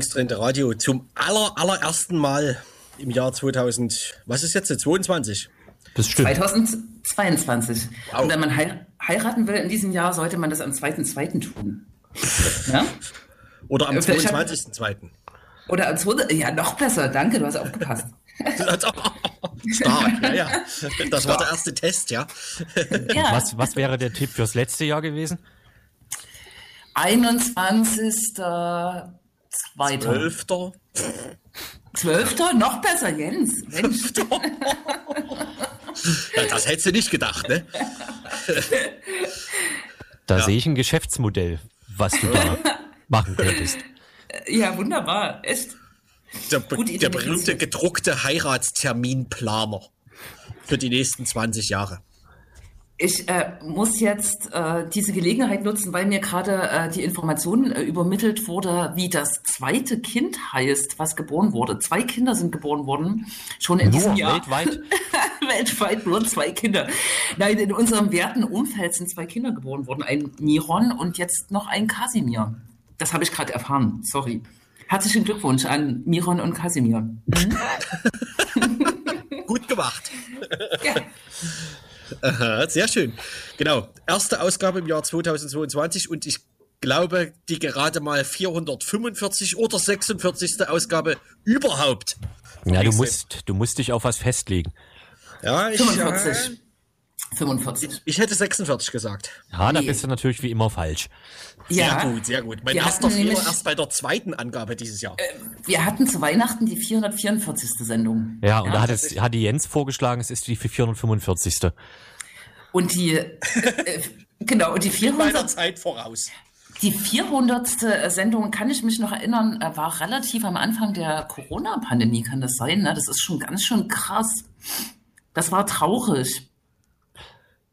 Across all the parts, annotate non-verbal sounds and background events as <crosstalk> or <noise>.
Linksdrehende Radio zum aller, allerersten Mal im Jahr 2000. Was ist jetzt? 22? Das stimmt. 2022. Wow. Und wenn man hei- heiraten will in diesem Jahr, sollte man das am 2.2. tun. Ja? Oder am Äh, vielleicht hat- 22.2. Oder am 2. Ja, noch besser. Danke, du hast aufgepasst. <laughs> Stark, ja, ja. Das war der erste Test, ja. Ja. Was, was wäre der Tipp fürs letzte Jahr gewesen? 21. Zweiter. 12. 12. Noch besser, Jens. Mensch. <laughs> Ja, das hättest du nicht gedacht, ne? Da Ja. sehe ich ein Geschäftsmodell, was du da <laughs> machen könntest. Ja, wunderbar. Echt. Der, der berühmte gedruckte Heiratsterminplaner für die nächsten 20 Jahre. Ich äh, muss jetzt äh, diese Gelegenheit nutzen, weil mir gerade äh, die Information äh, übermittelt wurde, wie das zweite Kind heißt, was geboren wurde. Zwei Kinder sind geboren worden, schon in diesem Jahr. weltweit? <laughs> Weltweit nur zwei Kinder. Nein, in unserem werten Umfeld sind zwei Kinder geboren worden. Ein Miron und jetzt noch ein Kasimir. Das habe ich gerade erfahren. Sorry. Herzlichen Glückwunsch an Miron und Kasimir. <laughs> Gut gemacht. Ja. Aha, sehr schön. Genau. Erste Ausgabe im Jahr 2022 und ich glaube, die gerade mal 445 oder 46. Ausgabe überhaupt. Ja, du musst, du musst dich auf was festlegen. Ja, ich, 45. 45. ich hätte 46 gesagt. Ja, da Nee. bist du natürlich wie immer falsch. Sehr Ja. gut, sehr gut. Mein erster Fehler erst bei der zweiten Angabe dieses Jahr. Wir hatten zu Weihnachten die 444. Sendung. Ja, und da hat, es, hat die Jens vorgeschlagen, es ist die 445. Und die, äh, <laughs> genau, und die Meiner 400. Zeit voraus. Die 400. Sendung, kann ich mich noch erinnern, äh, war relativ am Anfang der Corona-Pandemie, kann das sein? Ne? Das ist schon ganz schön krass. Das war traurig.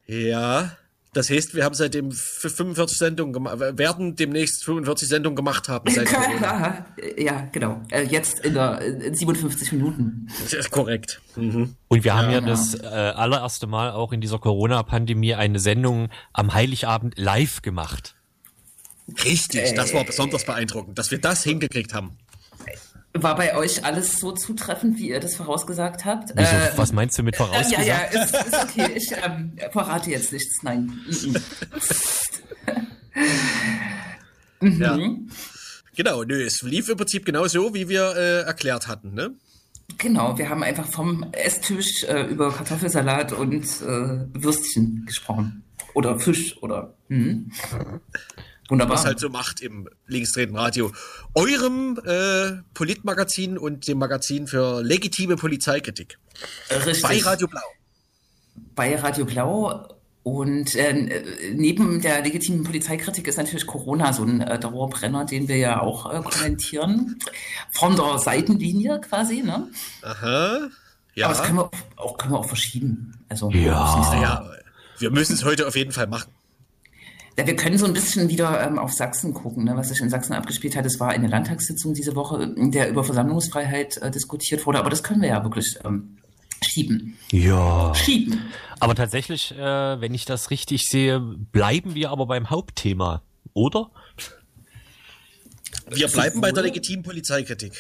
Ja, das heißt, wir haben seitdem f- 45 Sendungen gemacht, werden demnächst 45 Sendungen gemacht haben. Seit <laughs> Corona. ja, genau. Äh, Jetzt in der in 57 Minuten. Das ist korrekt. Mhm. Und wir haben ja Ja. das äh, allererste Mal auch in dieser Corona-Pandemie eine Sendung am Heiligabend live gemacht. Richtig, das war besonders beeindruckend, dass wir das hingekriegt haben. War bei euch alles so zutreffend, wie ihr das vorausgesagt habt? Wieso, Äh, was meinst du mit <laughs> Äh, vorausgesagt? ja, ja, ist, ist okay. Ich ähm, verrate jetzt nichts. Nein. <laughs> Mhm. Ja. Genau, nö, es lief im Prinzip genau so, wie wir äh, erklärt hatten, ne? Genau, wir haben einfach vom Esstisch äh, über Kartoffelsalat und äh, Würstchen gesprochen. Oder Fisch oder. Mhm. <laughs> Wunderbar. Was halt so macht im linksdrehenden Radio. Eurem äh, Politmagazin und dem Magazin für legitime Polizeikritik. Richtig. Bei Radio Blau. bei Radio Blau. Und äh, neben der legitimen Polizeikritik ist natürlich Corona so ein äh, Dauerbrenner, den wir ja auch äh, kommentieren. Von der Seitenlinie quasi, ne? Aha. Ja. Aber das können wir auch, können wir auch verschieben. Also, Ja. ja, wir müssen es heute auf jeden Fall machen. Ja, wir können so ein bisschen wieder ähm, auf Sachsen gucken, ne? was sich in Sachsen abgespielt hat. Es war eine Landtagssitzung diese Woche, in der über Versammlungsfreiheit äh, diskutiert wurde. Aber das können wir ja wirklich ähm, schieben. Ja. Schieben. Aber tatsächlich, äh, wenn ich das richtig sehe, bleiben wir aber beim Hauptthema, oder? Wir bleiben bei der legitimen Polizeikritik.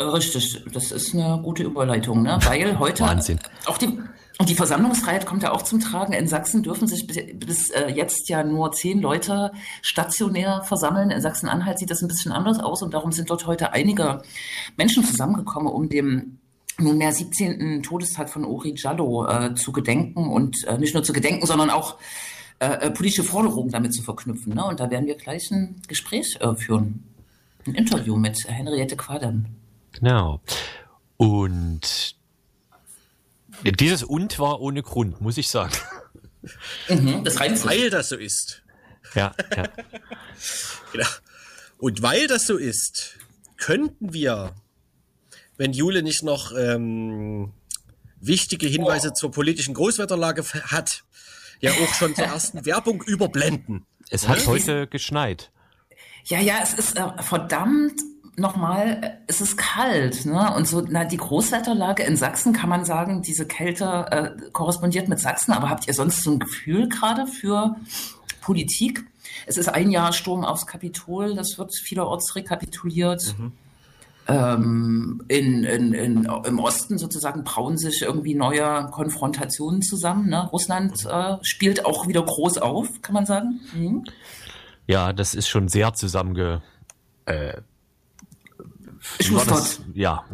Richtig, das ist eine gute Überleitung, ne? weil heute Wahnsinn. auch die, und die Versammlungsfreiheit kommt ja auch zum Tragen. In Sachsen dürfen sich bis, äh, jetzt ja nur zehn Leute stationär versammeln. In Sachsen-Anhalt sieht das ein bisschen anders aus und darum sind dort heute einige Menschen zusammengekommen, um dem nunmehr 17. Todestag von Uri Jallo äh, zu gedenken und äh, nicht nur zu gedenken, sondern auch äh, äh, politische Forderungen damit zu verknüpfen. Ne? Und da werden wir gleich ein Gespräch äh, führen. Ein Interview mit Henriette Quadern. Genau. Und dieses Und war ohne Grund, muss ich sagen. <laughs> Mhm, das reimt sich. Weil das so ist. Ja, ja. <laughs> Genau. Und weil das so ist, könnten wir, wenn Jule nicht noch ähm, wichtige Hinweise zur politischen Großwetterlage hat, ja auch schon zur ersten <laughs> Werbung überblenden. Es hat heute geschneit. Ja, ja, es ist äh, verdammt nochmal, äh, es ist kalt, ne? Und so, na, die Großwetterlage in Sachsen kann man sagen, diese Kälte äh, korrespondiert mit Sachsen, aber habt ihr sonst so ein Gefühl gerade für Politik? Es ist ein Jahr Sturm aufs Kapitol, das wird vielerorts rekapituliert. Mhm. Ähm, in, in, in, Im Osten sozusagen brauen sich irgendwie neue Konfrontationen zusammen. Ne? Russland äh, spielt auch wieder groß auf, kann man sagen. Mhm. Ja, das ist schon sehr zusammenge. Äh, das, ja.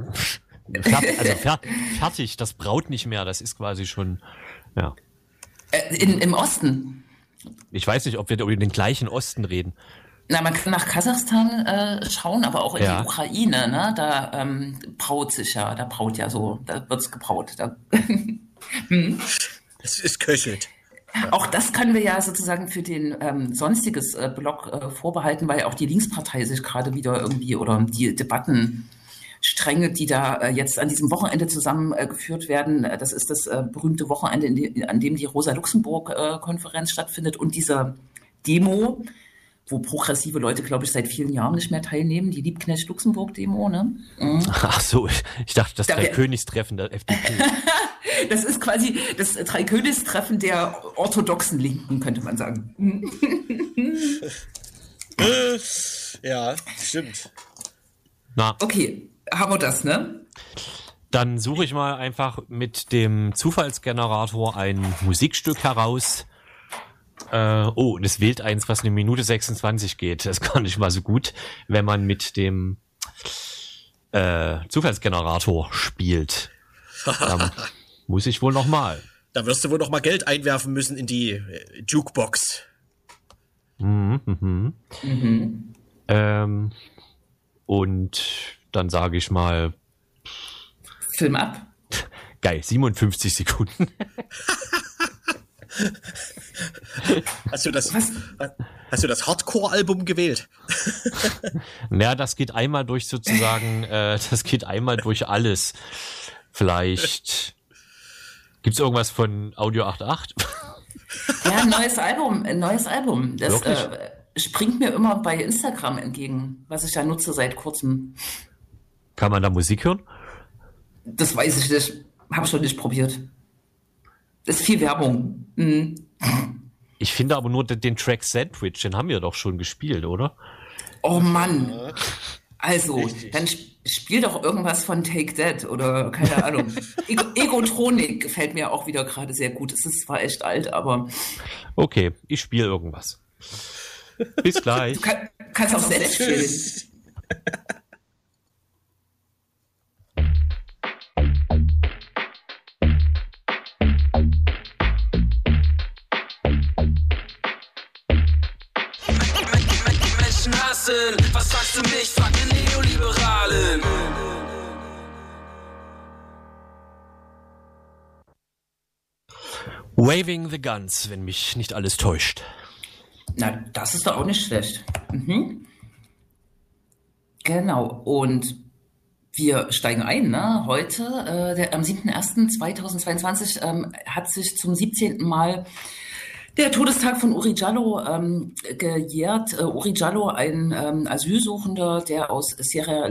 Fertig, also fer fertig, das braut nicht mehr, das ist quasi schon, ja. Äh, in, Im Osten? Ich weiß nicht, ob wir über den gleichen Osten reden. Na, man kann nach Kasachstan äh, schauen, aber auch in ja. die Ukraine, ne? Da ähm, braut sich ja, da braut ja so, da wird's gebraut. Da <laughs> hm. Es ist köchelt. Auch das können wir ja sozusagen für den ähm, sonstiges äh, Block äh, vorbehalten, weil auch die Linkspartei sich gerade wieder irgendwie oder die Debattenstränge, die da äh, jetzt an diesem Wochenende zusammengeführt werden. Äh, das ist das äh, berühmte Wochenende, die, an dem die Rosa-Luxemburg-Konferenz stattfindet und dieser Demo, wo progressive Leute, glaube ich, seit vielen Jahren nicht mehr teilnehmen, die Liebknecht-Luxemburg-Demo, ne? Mhm. Ach so, ich dachte, das da Dreikönigstreffen der FDP. <laughs> das ist quasi das Dreikönigstreffen der orthodoxen Linken, könnte man sagen. <laughs> ja, stimmt. Na. Okay, haben wir das, ne? Dann suche ich mal einfach mit dem Zufallsgenerator ein Musikstück heraus, äh, oh, und es wählt eins, was eine Minute 26 geht. Das ist gar nicht mal so gut, wenn man mit dem äh, Zufallsgenerator spielt. <laughs> Muss ich wohl noch mal. Da wirst du wohl noch mal Geld einwerfen müssen in die äh, Jukebox. Mhm, mhm. Mhm. Ähm, und dann sage ich mal. Film ab. Geil, 57 Sekunden. <laughs> Hast du das, hast du das Hardcore-Album gewählt? <laughs> naja, das geht einmal durch sozusagen, äh, das geht einmal durch alles. Vielleicht gibt's irgendwas von Audio 88? <laughs> ja, ein neues Album, ein neues Album. Das äh, springt mir immer bei Instagram entgegen, was ich ja nutze seit kurzem. Kann man da Musik hören? Das weiß ich nicht. Habe ich schon nicht probiert. Das ist viel Werbung. Mhm. Ich finde aber nur den Track Sandwich, den haben wir doch schon gespielt, oder? Oh Mann. Also, Richtig. dann spiel doch irgendwas von Take That oder keine Ahnung. <laughs> Ego Egotronik gefällt mir auch wieder gerade sehr gut. Es ist zwar echt alt, aber. Okay, ich spiele irgendwas. Bis gleich. Du kann, kannst auch selbst spielen. Rassen. Was sagst du mich? Frag den Neoliberalen. Waving the Guns, wenn mich nicht alles täuscht. Na, das ist doch auch nicht schlecht. Mhm. Genau, und wir steigen ein. Ne? Heute, äh, der, am 7.01.2022, ähm, hat sich zum 17. Mal der Todestag von Uri Jallo ähm, gejährt. Uh, Uri Jallo, ein ähm, Asylsuchender, der aus Sierra,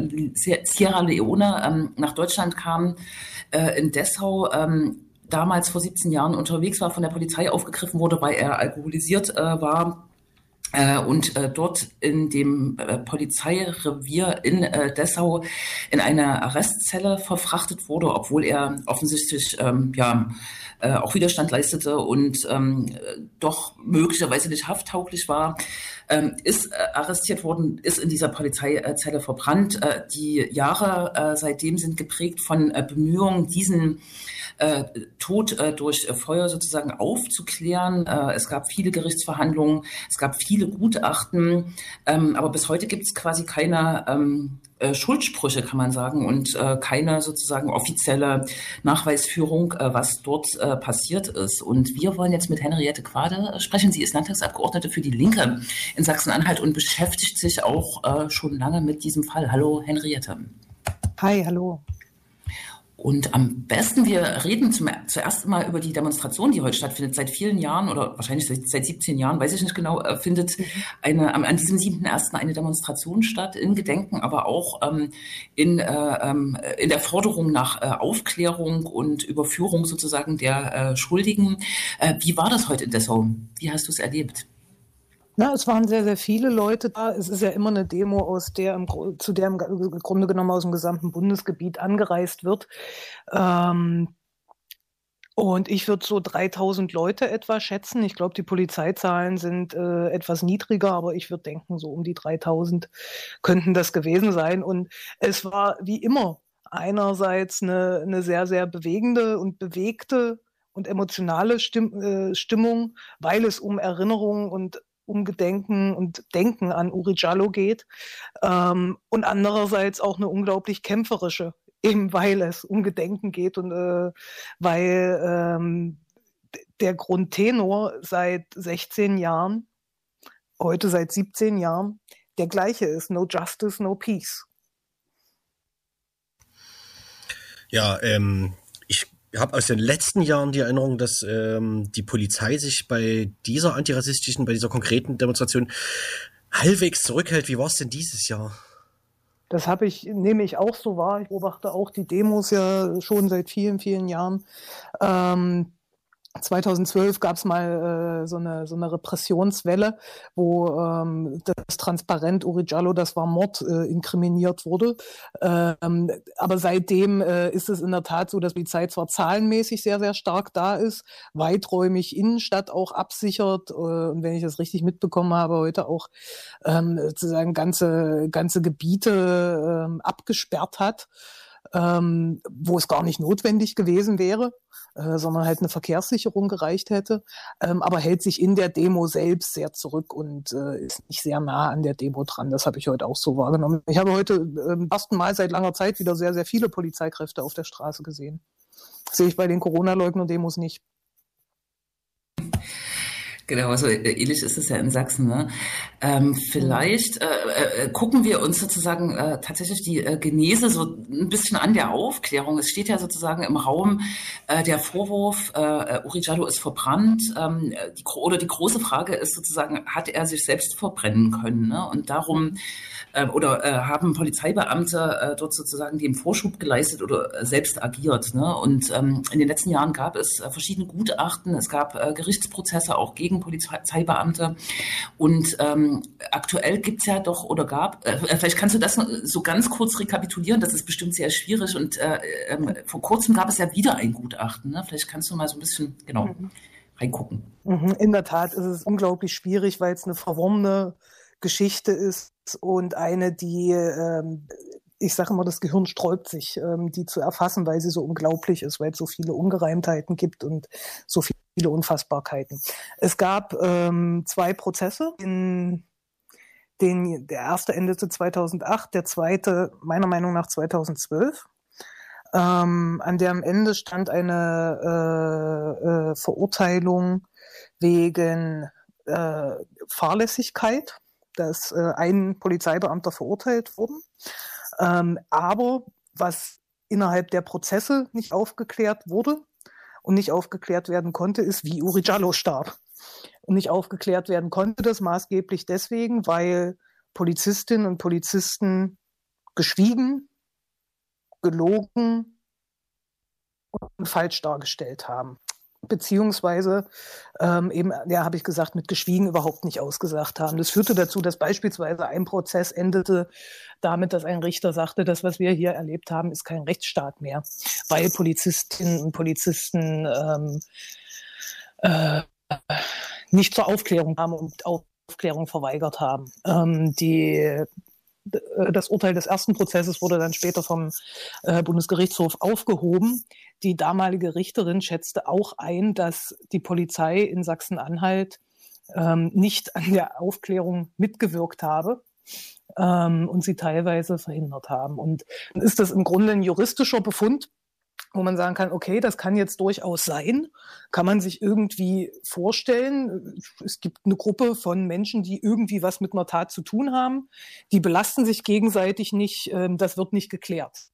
Sierra Leone ähm, nach Deutschland kam, äh, in Dessau ähm, damals vor 17 Jahren unterwegs war, von der Polizei aufgegriffen wurde, weil er alkoholisiert äh, war äh, und äh, dort in dem äh, Polizeirevier in äh, Dessau in eine Arrestzelle verfrachtet wurde, obwohl er offensichtlich ähm, ja äh, auch Widerstand leistete und ähm, doch möglicherweise nicht hafttauglich war, ähm, ist äh, arrestiert worden, ist in dieser Polizeizelle verbrannt. Äh, die Jahre äh, seitdem sind geprägt von äh, Bemühungen, diesen äh, Tod äh, durch Feuer sozusagen aufzuklären. Es gab viele Gerichtsverhandlungen, es gab viele Gutachten, ähm, aber bis heute gibt es quasi keine ähm, äh, Schuldsprüche, kann man sagen, und äh, keine sozusagen offizielle Nachweisführung, äh, was dort äh, passiert ist. Und wir wollen jetzt mit Henriette Quade sprechen. Sie ist Landtagsabgeordnete für die Linke in Sachsen-Anhalt und beschäftigt sich auch äh, schon lange mit diesem Fall. Hallo, Henriette. Hi, hallo. Und am besten, wir reden zum, zuerst mal über die Demonstration, die heute stattfindet. Seit vielen Jahren oder wahrscheinlich seit, seit 17 Jahren, weiß ich nicht genau, äh, findet mhm. eine, an diesem 7.1. eine Demonstration statt, in Gedenken, aber auch ähm, in, äh, ähm, in der Forderung nach äh, Aufklärung und Überführung sozusagen der äh, Schuldigen. Äh, wie war das heute in Dessau? Wie hast du es erlebt? Na, es waren sehr, sehr viele Leute da. Es ist ja immer eine Demo, aus der im, zu der im Grunde genommen aus dem gesamten Bundesgebiet angereist wird. Ähm, und ich würde so 3000 Leute etwa schätzen. Ich glaube, die Polizeizahlen sind äh, etwas niedriger, aber ich würde denken, so um die 3000 könnten das gewesen sein. Und es war wie immer einerseits eine, eine sehr, sehr bewegende und bewegte und emotionale Stimm, äh, Stimmung, weil es um Erinnerung und um Gedenken und Denken an Uri Jallo geht. Ähm, und andererseits auch eine unglaublich kämpferische eben weil es um Gedenken geht und äh, weil ähm, der Grundtenor seit 16 Jahren, heute seit 17 Jahren, der gleiche ist. No justice, no peace. Ja, ähm, habe aus den letzten Jahren die Erinnerung, dass ähm, die Polizei sich bei dieser antirassistischen, bei dieser konkreten Demonstration halbwegs zurückhält. Wie war es denn dieses Jahr? Das habe ich, nehme ich auch so wahr. Ich beobachte auch die Demos ja schon seit vielen, vielen Jahren. Ähm, 2012 gab es mal äh, so, eine, so eine Repressionswelle, wo ähm, das Transparent Uri Jallo, das war Mord, äh, inkriminiert wurde. Ähm, aber seitdem äh, ist es in der Tat so, dass die Polizei zwar zahlenmäßig sehr, sehr stark da ist, weiträumig Innenstadt auch absichert äh, und wenn ich das richtig mitbekommen habe, heute auch ähm, sozusagen ganze, ganze Gebiete ähm, abgesperrt hat ähm, wo es gar nicht notwendig gewesen wäre, äh, sondern halt eine Verkehrssicherung gereicht hätte, ähm, aber hält sich in der Demo selbst sehr zurück und äh, ist nicht sehr nah an der Demo dran. Das habe ich heute auch so wahrgenommen. Ich habe heute ähm, ersten Mal seit langer Zeit wieder sehr, sehr viele Polizeikräfte auf der Straße gesehen. Das sehe ich bei den Corona-Leugner-Demos nicht. Genau, also äh, ähnlich ist es ja in Sachsen. Ne? Ähm, vielleicht äh, äh, gucken wir uns sozusagen äh, tatsächlich die äh, Genese so ein bisschen an der Aufklärung. Es steht ja sozusagen im Raum äh, der Vorwurf, äh, Uri Jallo ist verbrannt. Ähm, die, oder die große Frage ist sozusagen, hat er sich selbst verbrennen können? Ne? Und darum äh, oder äh, haben Polizeibeamte äh, dort sozusagen dem Vorschub geleistet oder äh, selbst agiert. Ne? Und ähm, in den letzten Jahren gab es äh, verschiedene Gutachten, es gab äh, Gerichtsprozesse auch gegen Polizeibeamte. Und ähm, aktuell gibt's ja doch oder gab, äh vielleicht kannst du das so ganz kurz rekapitulieren, das ist bestimmt sehr schwierig. Und äh, äh, vor kurzem gab es ja wieder ein Gutachten. Ne? Vielleicht kannst du mal so ein bisschen, genau. Mhm reingucken. Mhm. In der Tat ist es unglaublich schwierig, weil es eine verworrene Geschichte ist und eine, die, ähm, ich sage immer, das Gehirn sträubt sich, ähm, die zu erfassen, weil sie so unglaublich ist, weil es so viele Ungereimtheiten gibt und so viele Unfassbarkeiten. Es gab ähm, zwei Prozesse, in den, der erste endete 2008, der zweite meiner Meinung nach 2012. Ähm, an der am Ende stand eine äh, äh, Verurteilung wegen äh, Fahrlässigkeit dass äh, ein Polizeibeamter verurteilt wurden. Ähm, aber was innerhalb der Prozesse nicht aufgeklärt wurde und nicht aufgeklärt werden konnte, ist, wie Uri Jallo starb. Und nicht aufgeklärt werden konnte das maßgeblich deswegen, weil Polizistinnen und Polizisten geschwiegen, gelogen und falsch dargestellt haben beziehungsweise ähm, eben, ja, habe ich gesagt, mit Geschwiegen überhaupt nicht ausgesagt haben. Das führte dazu, dass beispielsweise ein Prozess endete damit, dass ein Richter sagte, das, was wir hier erlebt haben, ist kein Rechtsstaat mehr, weil Polizistinnen und Polizisten ähm, äh, nicht zur Aufklärung kamen und Aufklärung verweigert haben. Ähm, die äh, das Urteil des ersten Prozesses wurde dann später vom äh, Bundesgerichtshof aufgehoben. Die damalige Richterin schätzte auch ein, dass die Polizei in Sachsen-Anhalt ähm, nicht an der Aufklärung mitgewirkt habe ähm, und sie teilweise verhindert haben. Und ist das im Grunde ein juristischer Befund, wo man sagen kann, okay, das kann jetzt durchaus sein, kann man sich irgendwie vorstellen. Es gibt eine Gruppe von Menschen, die irgendwie was mit einer Tat zu tun haben, die belasten sich gegenseitig nicht, ähm, das wird nicht geklärt.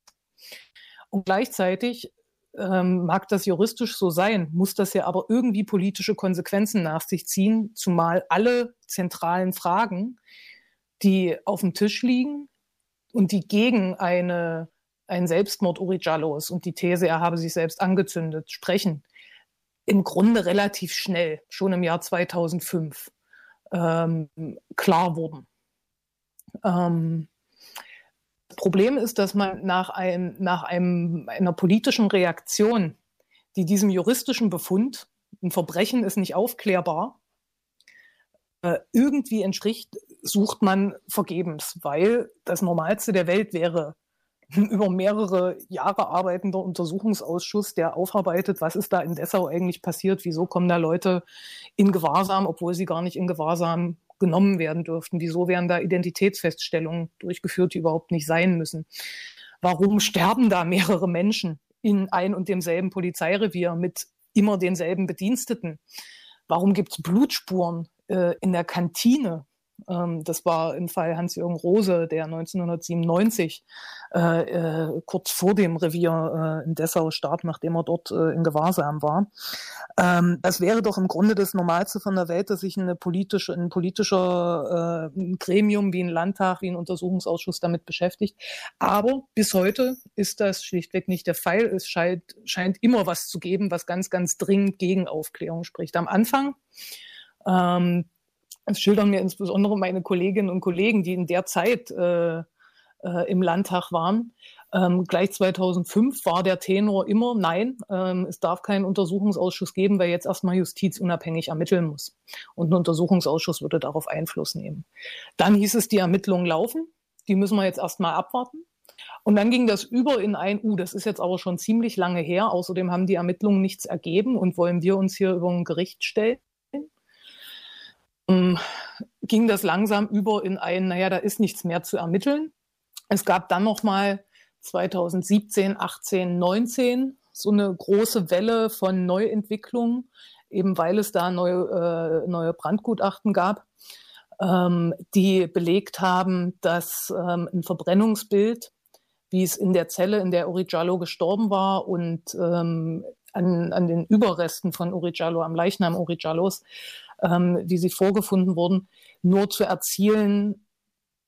Und gleichzeitig ähm, mag das juristisch so sein, muss das ja aber irgendwie politische Konsequenzen nach sich ziehen, zumal alle zentralen Fragen, die auf dem Tisch liegen und die gegen eine ein Selbstmord Uri Jallos und die These, er habe sich selbst angezündet, sprechen im Grunde relativ schnell, schon im Jahr 2005 ähm, klar wurden. Ähm, Problem ist, dass man nach, einem, nach einem, einer politischen Reaktion, die diesem juristischen Befund, ein Verbrechen ist nicht aufklärbar, äh, irgendwie entspricht, sucht man vergebens, weil das Normalste der Welt wäre, <laughs> über mehrere Jahre arbeitender Untersuchungsausschuss, der aufarbeitet, was ist da in Dessau eigentlich passiert, wieso kommen da Leute in Gewahrsam, obwohl sie gar nicht in Gewahrsam genommen werden dürften, wieso werden da Identitätsfeststellungen durchgeführt, die überhaupt nicht sein müssen. Warum sterben da mehrere Menschen in ein und demselben Polizeirevier mit immer denselben Bediensteten? Warum gibt es Blutspuren äh, in der Kantine ähm, das war im Fall Hans-Jürgen Rose, der 1997 äh, äh, kurz vor dem Revier äh, in Dessau starb, nachdem er dort äh, in Gewahrsam war. Ähm, das wäre doch im Grunde das Normalste von der Welt, dass sich eine politische, ein politischer äh, Gremium wie ein Landtag, wie ein Untersuchungsausschuss damit beschäftigt. Aber bis heute ist das schlichtweg nicht der Fall. Es scheint, scheint immer was zu geben, was ganz, ganz dringend gegen Aufklärung spricht. Am Anfang ähm, das schildern mir insbesondere meine Kolleginnen und Kollegen, die in der Zeit äh, äh, im Landtag waren. Ähm, gleich 2005 war der Tenor immer, nein, ähm, es darf keinen Untersuchungsausschuss geben, weil jetzt erstmal Justiz unabhängig ermitteln muss. Und ein Untersuchungsausschuss würde darauf Einfluss nehmen. Dann hieß es, die Ermittlungen laufen, die müssen wir jetzt erstmal abwarten. Und dann ging das über in ein, uh, das ist jetzt aber schon ziemlich lange her. Außerdem haben die Ermittlungen nichts ergeben und wollen wir uns hier über ein Gericht stellen ging das langsam über in ein, naja, da ist nichts mehr zu ermitteln. Es gab dann noch mal 2017, 18, 19 so eine große Welle von Neuentwicklungen, eben weil es da neue, äh, neue Brandgutachten gab, ähm, die belegt haben, dass ähm, ein Verbrennungsbild, wie es in der Zelle, in der Uri Jallo gestorben war und ähm, an, an den Überresten von Uri Jallo, am Leichnam Uri Jallos, ähm, wie sie vorgefunden wurden, nur zu erzielen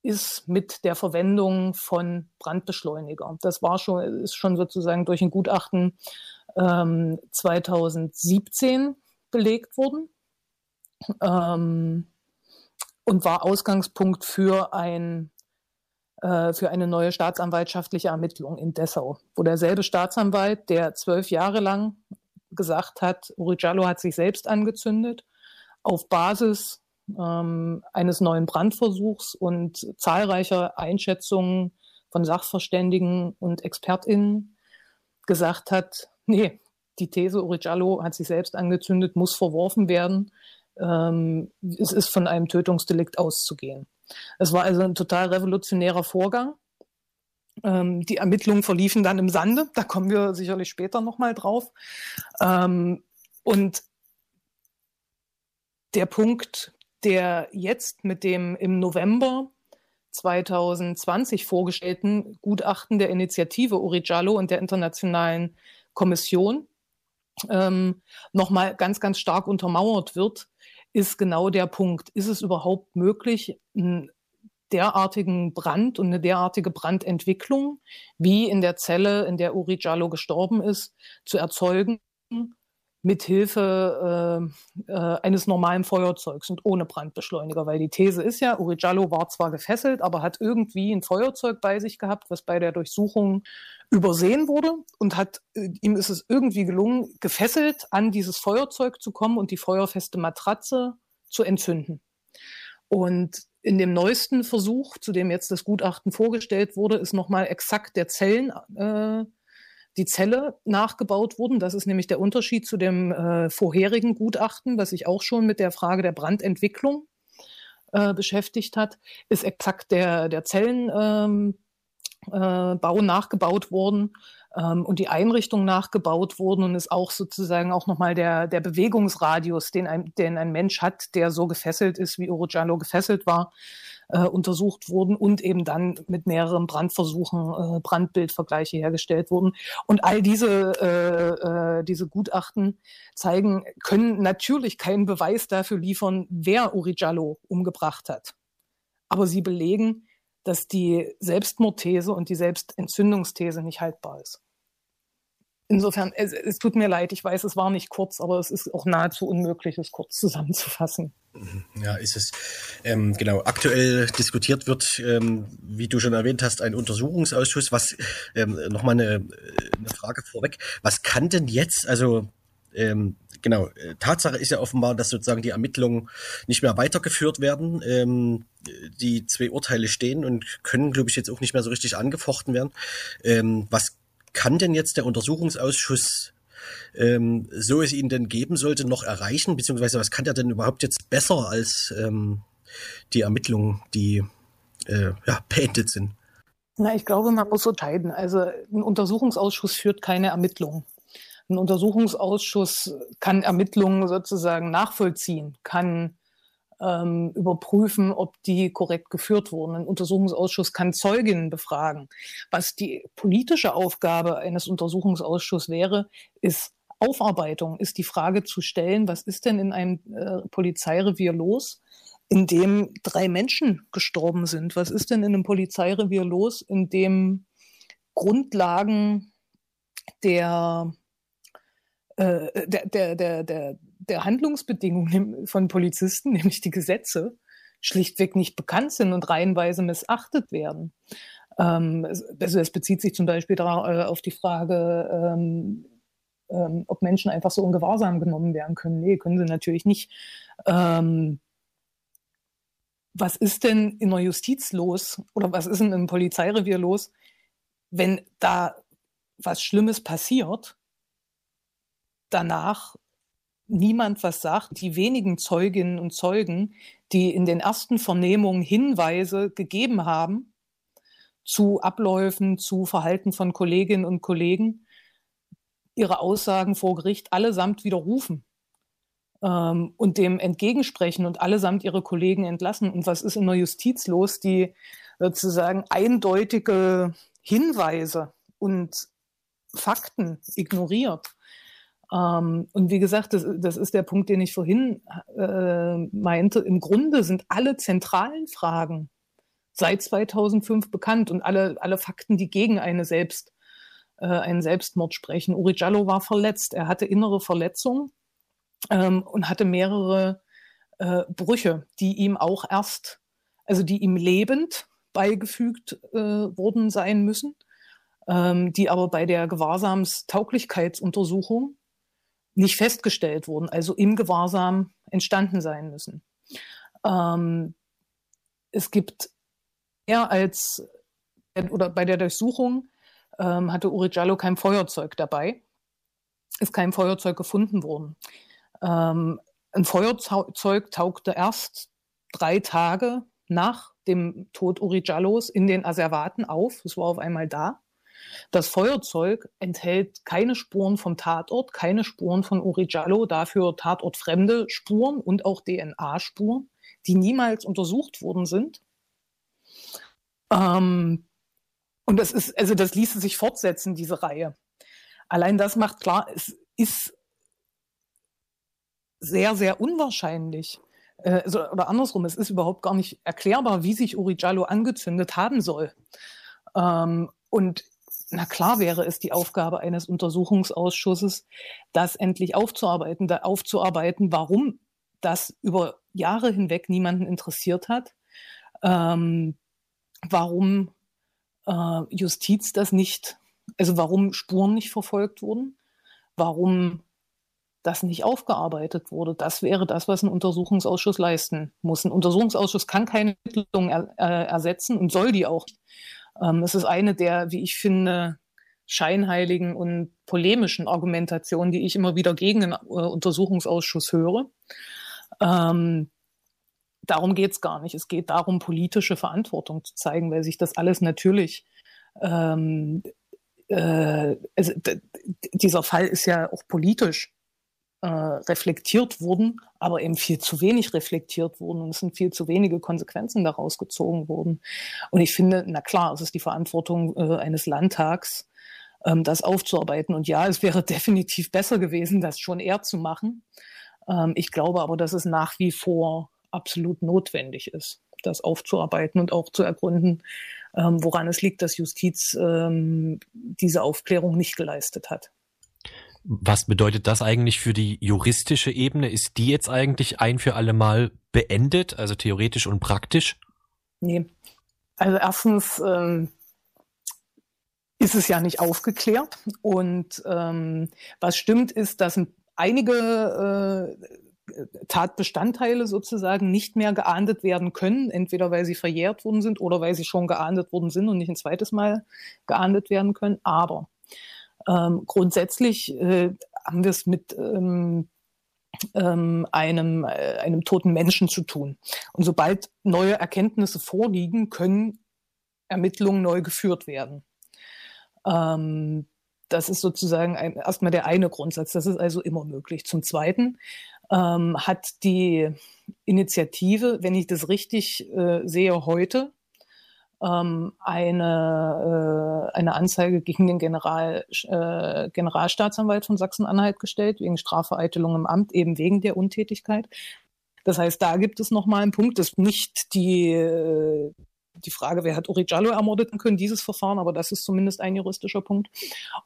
ist mit der Verwendung von Brandbeschleuniger. Das war schon, ist schon sozusagen durch ein Gutachten ähm, 2017 belegt worden ähm, und war Ausgangspunkt für ein äh, für eine neue staatsanwaltschaftliche Ermittlung in Dessau, wo derselbe Staatsanwalt, der zwölf Jahre lang gesagt hat, Uri Jallo hat sich selbst angezündet, auf Basis ähm, eines neuen Brandversuchs und zahlreicher Einschätzungen von Sachverständigen und ExpertInnen gesagt hat, nee, die These, Urigallo hat sich selbst angezündet, muss verworfen werden. Ähm, es ist von einem Tötungsdelikt auszugehen. Es war also ein total revolutionärer Vorgang. Ähm, die Ermittlungen verliefen dann im Sande, da kommen wir sicherlich später nochmal drauf. Ähm, und der Punkt, der jetzt mit dem im November 2020 vorgestellten Gutachten der Initiative Uri Jallo und der Internationalen Kommission ähm, nochmal ganz, ganz stark untermauert wird, ist genau der Punkt. Ist es überhaupt möglich, einen derartigen Brand und eine derartige Brandentwicklung, wie in der Zelle, in der Uri Jallo gestorben ist, zu erzeugen, mithilfe äh, äh, eines normalen Feuerzeugs und ohne Brandbeschleuniger, weil die These ist ja, Uri Jallo war zwar gefesselt, aber hat irgendwie ein Feuerzeug bei sich gehabt, was bei der Durchsuchung übersehen wurde und hat äh, ihm ist es irgendwie gelungen, gefesselt an dieses Feuerzeug zu kommen und die feuerfeste Matratze zu entzünden. Und in dem neuesten Versuch, zu dem jetzt das Gutachten vorgestellt wurde, ist nochmal exakt der Zellen äh, die Zelle nachgebaut wurden. Das ist nämlich der Unterschied zu dem äh, vorherigen Gutachten, was sich auch schon mit der Frage der Brandentwicklung äh, beschäftigt hat, ist exakt der, der Zellenbau ähm, äh, nachgebaut worden ähm, und die Einrichtung nachgebaut worden und ist auch sozusagen auch nochmal der, der Bewegungsradius, den ein, den ein Mensch hat, der so gefesselt ist, wie Orojano gefesselt war, äh, untersucht wurden und eben dann mit mehreren Brandversuchen äh, Brandbildvergleiche hergestellt wurden. Und all diese, äh, äh, diese Gutachten zeigen, können natürlich keinen Beweis dafür liefern, wer Uri Jallo umgebracht hat. Aber sie belegen, dass die Selbstmordthese und die Selbstentzündungsthese nicht haltbar ist. Insofern, es, es, tut mir leid, ich weiß, es war nicht kurz, aber es ist auch nahezu unmöglich, es kurz zusammenzufassen. Ja, ist es. Ähm, genau, aktuell diskutiert wird, ähm, wie du schon erwähnt hast, ein Untersuchungsausschuss. Was, ähm, nochmal eine, eine Frage vorweg. Was kann denn jetzt, also ähm, genau, äh, Tatsache ist ja offenbar, dass sozusagen die Ermittlungen nicht mehr weitergeführt werden. Ähm, die zwei Urteile stehen und können, glaube ich, jetzt auch nicht mehr so richtig angefochten werden. Ähm, was kann denn jetzt der Untersuchungsausschuss, ähm, so es ihn denn geben sollte, noch erreichen? Beziehungsweise was kann der denn überhaupt jetzt besser als ähm, die Ermittlungen, die äh, ja, beendet sind? Na, ich glaube, man muss unterscheiden. Also ein Untersuchungsausschuss führt keine Ermittlungen. Ein Untersuchungsausschuss kann Ermittlungen sozusagen nachvollziehen, kann ähm, überprüfen, ob die korrekt geführt wurden. Ein Untersuchungsausschuss kann Zeuginnen befragen. Was die politische Aufgabe eines Untersuchungsausschusses wäre, ist Aufarbeitung, ist die Frage zu stellen, was ist denn in einem äh, Polizeirevier los, in dem drei Menschen gestorben sind? Was ist denn in einem Polizeirevier los, in dem Grundlagen der äh, der, der, der, der, der Handlungsbedingungen von Polizisten, <laughs> nämlich die Gesetze, schlichtweg nicht bekannt sind und reihenweise missachtet werden. Ähm, also es bezieht sich zum Beispiel darauf, äh, auf die Frage, ähm, ähm, ob Menschen einfach so in Gewahrsam genommen werden können. Nee, können sie natürlich nicht. Ähm, was ist denn in der Justiz los oder was ist in einem Polizeirevier los, wenn da was Schlimmes passiert danach niemand was sagt. Die wenigen Zeuginnen und Zeugen, die in den ersten Vernehmungen Hinweise gegeben haben zu Abläufen, zu Verhalten von Kolleginnen und Kollegen, ihre Aussagen vor Gericht allesamt widerrufen ähm, und dem entgegensprechen und allesamt ihre Kollegen entlassen. Und was ist in der Justiz los, die sozusagen eindeutige Hinweise und Fakten ignoriert? Ähm, und wie gesagt, das, das, ist der Punkt, den ich vorhin äh, meinte. Im Grunde sind alle zentralen Fragen seit 2005 bekannt und alle, alle Fakten, die gegen eine selbst, äh, einen Selbstmord sprechen. Uri Jallo war verletzt. Er hatte innere Verletzungen ähm, und hatte mehrere äh, Brüche, die ihm auch erst, also die ihm lebend beigefügt äh, worden sein müssen, ähm, die aber bei der Gewahrsamstauglichkeitsuntersuchung nicht festgestellt wurden, also im Gewahrsam entstanden sein müssen. Ähm, es gibt mehr als, oder bei der Durchsuchung ähm, hatte Uri Giallo kein Feuerzeug dabei, ist kein Feuerzeug gefunden worden. Ähm, ein Feuerzeug taugte erst drei Tage nach dem Tod Uri Giallos in den Asservaten auf. Es war auf einmal da. Das Feuerzeug enthält keine Spuren vom Tatort, keine Spuren von Uri Giallo, dafür tatortfremde Spuren und auch DNA-Spuren, die niemals untersucht worden sind. Ähm, und das ist, also das ließe sich fortsetzen, diese Reihe. Allein das macht klar, es ist sehr, sehr unwahrscheinlich, äh, oder andersrum, es ist überhaupt gar nicht erklärbar, wie sich Uri Giallo angezündet haben soll. Ähm, und na klar wäre es die Aufgabe eines Untersuchungsausschusses, das endlich aufzuarbeiten, da aufzuarbeiten, warum das über Jahre hinweg niemanden interessiert hat, ähm, warum äh, Justiz das nicht, also warum Spuren nicht verfolgt wurden, warum das nicht aufgearbeitet wurde. Das wäre das, was ein Untersuchungsausschuss leisten muss. Ein Untersuchungsausschuss kann keine Ermittlungen er, äh, ersetzen und soll die auch. Ähm, es ist eine der, wie ich finde, scheinheiligen und polemischen Argumentationen, die ich immer wieder gegen den äh, Untersuchungsausschuss höre. Ähm, darum geht es gar nicht. Es geht darum, politische Verantwortung zu zeigen, weil sich das alles natürlich ähm, äh, also, dieser Fall ist ja auch politisch äh, reflektiert wurden, aber eben viel zu wenig reflektiert wurden und es sind viel zu wenige Konsequenzen daraus gezogen worden. Und ich finde, na klar, es ist die Verantwortung äh, eines Landtags, ähm, das aufzuarbeiten. Und ja, es wäre <laughs> definitiv besser gewesen, das schon eher zu machen. Ähm, ich glaube aber, dass es nach wie vor absolut notwendig ist, das aufzuarbeiten und auch zu ergründen, ähm, woran es liegt, dass Justiz ähm, diese Aufklärung nicht geleistet hat. Was bedeutet das eigentlich für die juristische Ebene? Ist die jetzt eigentlich ein für alle Mal beendet, also theoretisch und praktisch? Nee. Also erstens ähm, ist es ja nicht aufgeklärt. Und ähm, was stimmt, ist, dass einige äh, Tatbestandteile sozusagen nicht mehr geahndet werden können, entweder weil sie verjährt worden sind oder weil sie schon geahndet worden sind und nicht ein zweites Mal geahndet werden können. Aber ähm, grundsätzlich äh, haben wir es mit ähm, ähm, einem, äh, einem toten Menschen zu tun. Und sobald neue Erkenntnisse vorliegen, können Ermittlungen neu geführt werden. Ähm, das ist sozusagen ein, erstmal der eine Grundsatz. Das ist also immer möglich. Zum Zweiten ähm, hat die Initiative, wenn ich das richtig äh, sehe, heute ähm, eine, äh, eine Anzeige gegen den General, äh, Generalstaatsanwalt von Sachsen-Anhalt gestellt, wegen Strafvereitelung im Amt, eben wegen der Untätigkeit. Das heißt, da gibt es nochmal einen Punkt, dass nicht die, äh, die Frage, wer hat Uri Jallo ermordet können, dieses Verfahren, aber das ist zumindest ein juristischer Punkt.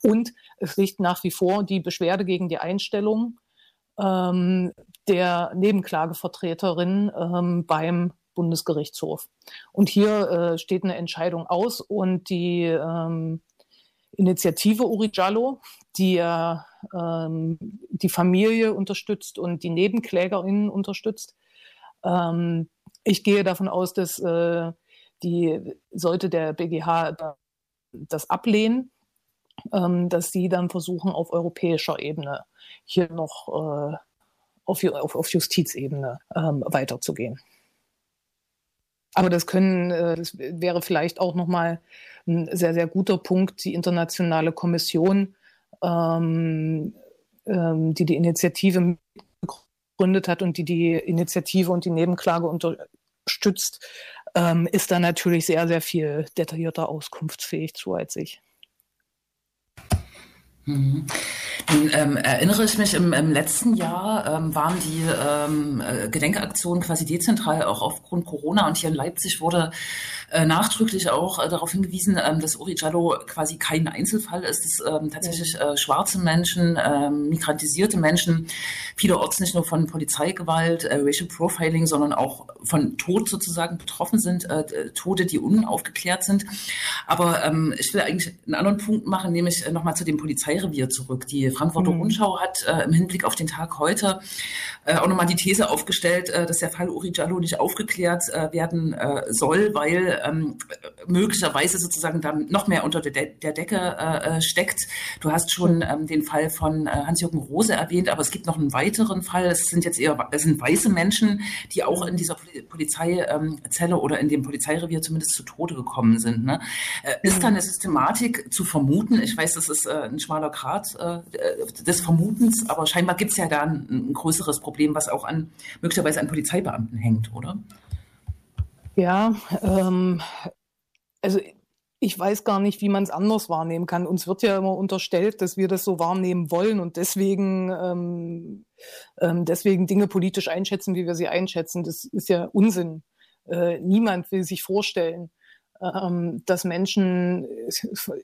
Und es liegt nach wie vor die Beschwerde gegen die Einstellung ähm, der Nebenklagevertreterin ähm, beim Bundesgerichtshof. Und hier äh, steht eine Entscheidung aus und die ähm, Initiative Uri Jallo, die ähm, die Familie unterstützt und die Nebenklägerinnen unterstützt. Ähm, ich gehe davon aus, dass äh, die sollte der BGH das ablehnen, ähm, dass sie dann versuchen, auf europäischer Ebene hier noch äh, auf, auf, auf Justizebene ähm, weiterzugehen. Aber das können, äh, das wäre vielleicht auch nochmal ein sehr, sehr guter Punkt, die internationale Kommission, ähm, ähm, die die Initiative gegründet hat und die die Initiative und die Nebenklage unterstützt, ähm, ist da natürlich sehr, sehr viel detaillierter auskunftsfähig zu als ich. Mhm. Dann ähm, erinnere ich mich, im, im letzten Jahr ähm, waren die ähm, äh, Gedenkaktionen quasi dezentral, auch aufgrund Corona. Und hier in Leipzig wurde äh, nachdrücklich auch äh, darauf hingewiesen, ähm, dass Uri Jallo quasi kein Einzelfall ist, dass ähm, tatsächlich äh, schwarze Menschen, ähm, migrantisierte Menschen vielerorts nicht nur von Polizeigewalt, äh, Racial Profiling, sondern auch von Tod sozusagen betroffen sind, äh, Tode, die unaufgeklärt sind. Aber ähm, ich will eigentlich einen anderen Punkt machen, nämlich äh, nochmal zu dem Polizeirevier zurück. Die Frankfurter mhm. Rundschau hat äh, im Hinblick auf den Tag heute äh, auch nochmal die These aufgestellt, äh, dass der Fall Uri Jallo nicht aufgeklärt äh, werden äh, soll, weil ähm, möglicherweise sozusagen dann noch mehr unter der, der Decke äh, steckt. Du hast schon ähm, den Fall von Hans-Jürgen Rose erwähnt, aber es gibt noch einen weiteren Fall. Es sind jetzt eher es sind weiße Menschen, die auch in dieser Polizeizelle ähm, oder in dem Polizeirevier zumindest zu Tode gekommen sind. Ne? Ist da eine Systematik zu vermuten? Ich weiß, das ist ein schmaler Grad äh, des Vermutens, aber scheinbar gibt es ja da ein, ein größeres Problem, was auch an möglicherweise an Polizeibeamten hängt, oder? Ja, ähm, also ich weiß gar nicht, wie man es anders wahrnehmen kann. Uns wird ja immer unterstellt, dass wir das so wahrnehmen wollen und deswegen, ähm, ähm, deswegen Dinge politisch einschätzen, wie wir sie einschätzen. Das ist ja Unsinn. Äh, niemand will sich vorstellen, dass Menschen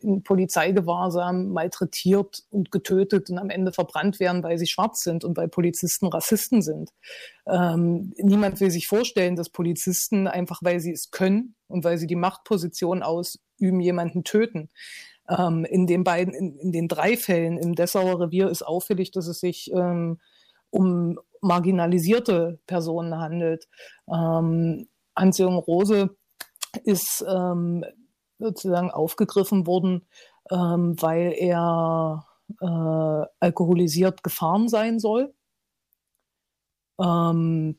in Polizeigewahrsam malträtiert und getötet und am Ende verbrannt werden, weil sie schwarz sind und weil Polizisten Rassisten sind. Ähm, niemand will sich vorstellen, dass Polizisten einfach, weil sie es können und weil sie die Machtposition ausüben, jemanden töten. Ähm, in den beiden, in, in, den drei Fällen im Dessauer Revier ist auffällig, dass es sich ähm, um marginalisierte Personen handelt. Ähm, Hans-Jürgen Rose ist ähm, sozusagen aufgegriffen worden, ähm, weil er äh, alkoholisiert gefahren sein soll. Ähm,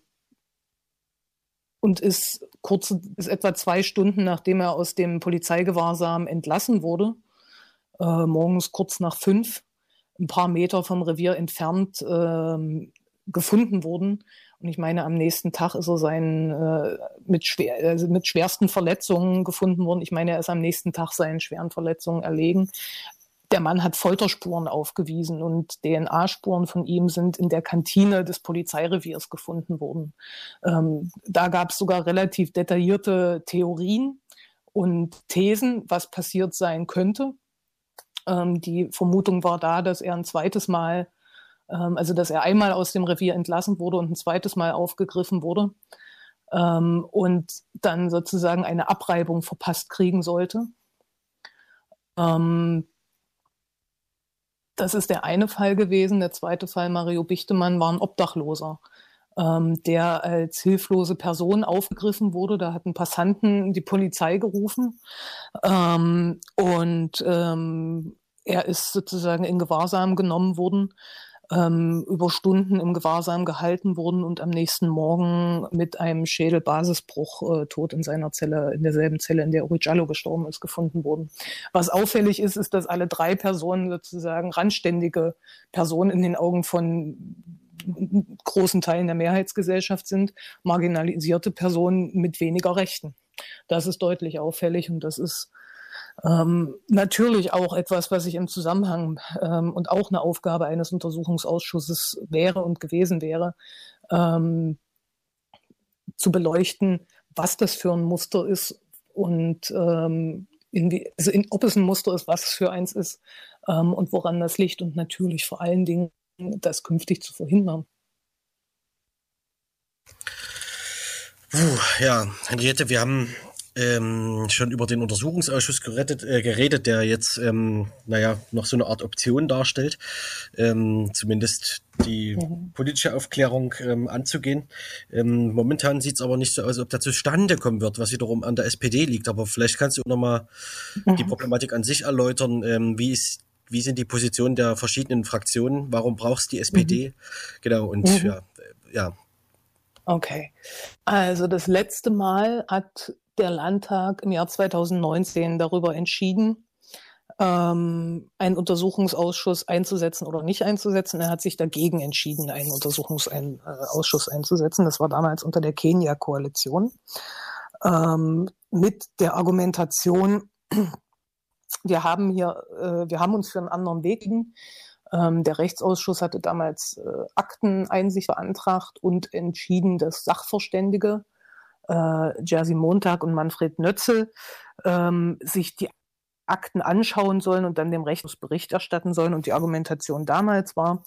und ist kurz, ist etwa zwei Stunden nachdem er aus dem Polizeigewahrsam entlassen wurde, äh, morgens kurz nach fünf, ein paar Meter vom Revier entfernt, äh, gefunden worden und ich meine, am nächsten Tag ist er sein, äh, mit, schwer, also mit schwersten Verletzungen gefunden worden. Ich meine, er ist am nächsten Tag seinen schweren Verletzungen erlegen. Der Mann hat Folterspuren aufgewiesen und DNA-Spuren von ihm sind in der Kantine des Polizeireviers gefunden worden. Ähm, da gab es sogar relativ detaillierte Theorien und Thesen, was passiert sein könnte. Ähm, die Vermutung war da, dass er ein zweites Mal, also dass er einmal aus dem Revier entlassen wurde und ein zweites Mal aufgegriffen wurde ähm, und dann sozusagen eine Abreibung verpasst kriegen sollte. Ähm, das ist der eine Fall gewesen. Der zweite Fall, Mario Bichtemann, war ein Obdachloser, ähm, der als hilflose Person aufgegriffen wurde. Da hatten Passanten die Polizei gerufen ähm, und ähm, er ist sozusagen in Gewahrsam genommen worden ähm, über Stunden im Gewahrsam gehalten wurden und am nächsten Morgen mit einem Schädelbasisbruch äh, tot in seiner Zelle, in derselben Zelle, in der Urigallo gestorben ist, gefunden wurden. Was auffällig ist, ist, dass alle drei Personen sozusagen randständige Personen in den Augen von großen Teilen der Mehrheitsgesellschaft sind, marginalisierte Personen mit weniger Rechten. Das ist deutlich auffällig und das ist ähm, natürlich auch etwas, was ich im Zusammenhang ähm, und auch eine Aufgabe eines Untersuchungsausschusses wäre und gewesen wäre, ähm, zu beleuchten, was das für ein Muster ist und ähm, in, also in, ob es ein Muster ist, was es für eins ist ähm, und woran das liegt und natürlich vor allen Dingen das künftig zu verhindern. Puh, ja, Henriette, wir haben ähm, schon über den Untersuchungsausschuss gerettet, äh, geredet, der jetzt, ähm, naja, noch so eine Art Option darstellt, ähm, zumindest die mhm. politische Aufklärung ähm, anzugehen. Ähm, momentan sieht es aber nicht so aus, ob da zustande kommen wird, was wiederum an der SPD liegt. Aber vielleicht kannst du nochmal mhm. die Problematik an sich erläutern. Ähm, wie ist wie sind die Positionen der verschiedenen Fraktionen? Warum brauchst du die SPD? Mhm. Genau, und mhm. ja, ja. Okay. Also das letzte Mal hat der Landtag im Jahr 2019 darüber entschieden, ähm, einen Untersuchungsausschuss einzusetzen oder nicht einzusetzen. Er hat sich dagegen entschieden, einen Untersuchungsausschuss einzusetzen. Das war damals unter der Kenia-Koalition ähm, mit der Argumentation, <clears throat> wir haben hier, äh, wir haben uns für einen anderen Weg ähm, der Rechtsausschuss hatte damals äh, Akteneinsicht beantragt und entschieden, dass Sachverständige äh, Jersey Montag und Manfred Nötzel ähm, sich die Akten anschauen sollen und dann dem Rechnungsbericht erstatten sollen. Und die Argumentation damals war,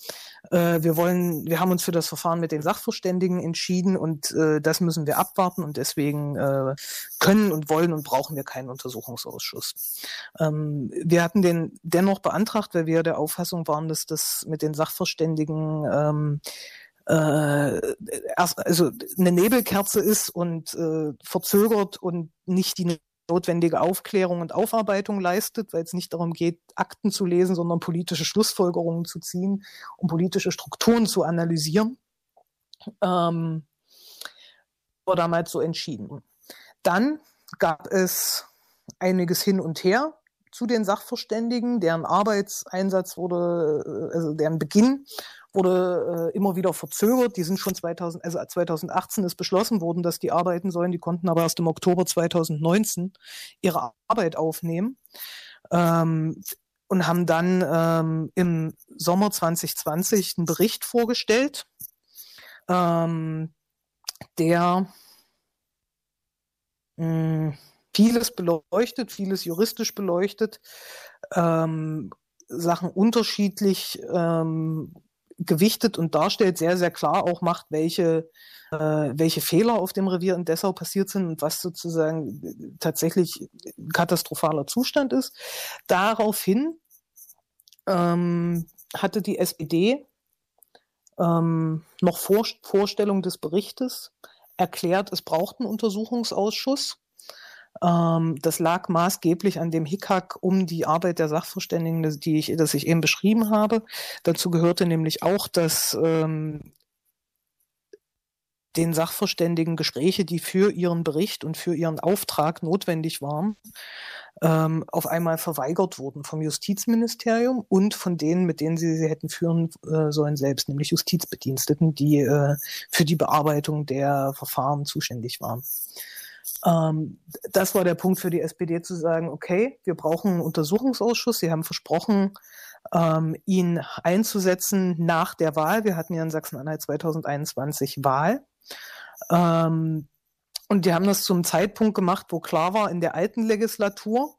äh, wir wollen, wir haben uns für das Verfahren mit den Sachverständigen entschieden und äh, das müssen wir abwarten und deswegen äh, können und wollen und brauchen wir keinen Untersuchungsausschuss. Ähm, wir hatten den dennoch beantragt, weil wir der Auffassung waren, dass das mit den Sachverständigen ähm, äh, also eine Nebelkerze ist und äh, verzögert und nicht die notwendige Aufklärung und Aufarbeitung leistet, weil es nicht darum geht, Akten zu lesen, sondern politische Schlussfolgerungen zu ziehen, um politische Strukturen zu analysieren. Ähm, war damals so entschieden. Dann gab es einiges hin und her zu den Sachverständigen, deren Arbeitseinsatz wurde, äh, also deren Beginn wurde äh, immer wieder verzögert. Die sind schon 2000, also 2018 ist beschlossen worden, dass die arbeiten sollen. Die konnten aber erst im Oktober 2019 ihre Arbeit aufnehmen. Ähm, und haben dann ähm, im Sommer 2020 einen Bericht vorgestellt, ähm, der mh, hm, vieles beleuchtet, vieles juristisch beleuchtet, ähm, Sachen unterschiedlich ähm, gewichtet und darstellt, sehr, sehr klar auch macht, welche, äh, welche Fehler auf dem Revier in Dessau passiert sind und was sozusagen tatsächlich katastrophaler Zustand ist. Daraufhin ähm, hatte die SPD ähm, noch vor Vorstellung des Berichtes erklärt, es braucht einen Untersuchungsausschuss. Ähm, das lag maßgeblich an dem Hickhack um die Arbeit der Sachverständigen, die ich, das ich eben beschrieben habe. Dazu gehörte nämlich auch, dass ähm, den Sachverständigen Gespräche, die für ihren Bericht und für ihren Auftrag notwendig waren, ähm, auf einmal verweigert wurden vom Justizministerium und von denen, mit denen sie sie hätten führen äh, sollen selbst, nämlich Justizbediensteten, die äh, für die Bearbeitung der Verfahren zuständig waren. Ähm, das war der Punkt für die SPD zu sagen, okay, wir brauchen einen Untersuchungsausschuss. Sie haben versprochen, ähm, ihn einzusetzen nach der Wahl. Wir hatten ja in Sachsen-Anhalt 2021 Wahl. Ähm, und die haben das zum Zeitpunkt gemacht, wo klar war, in der alten Legislatur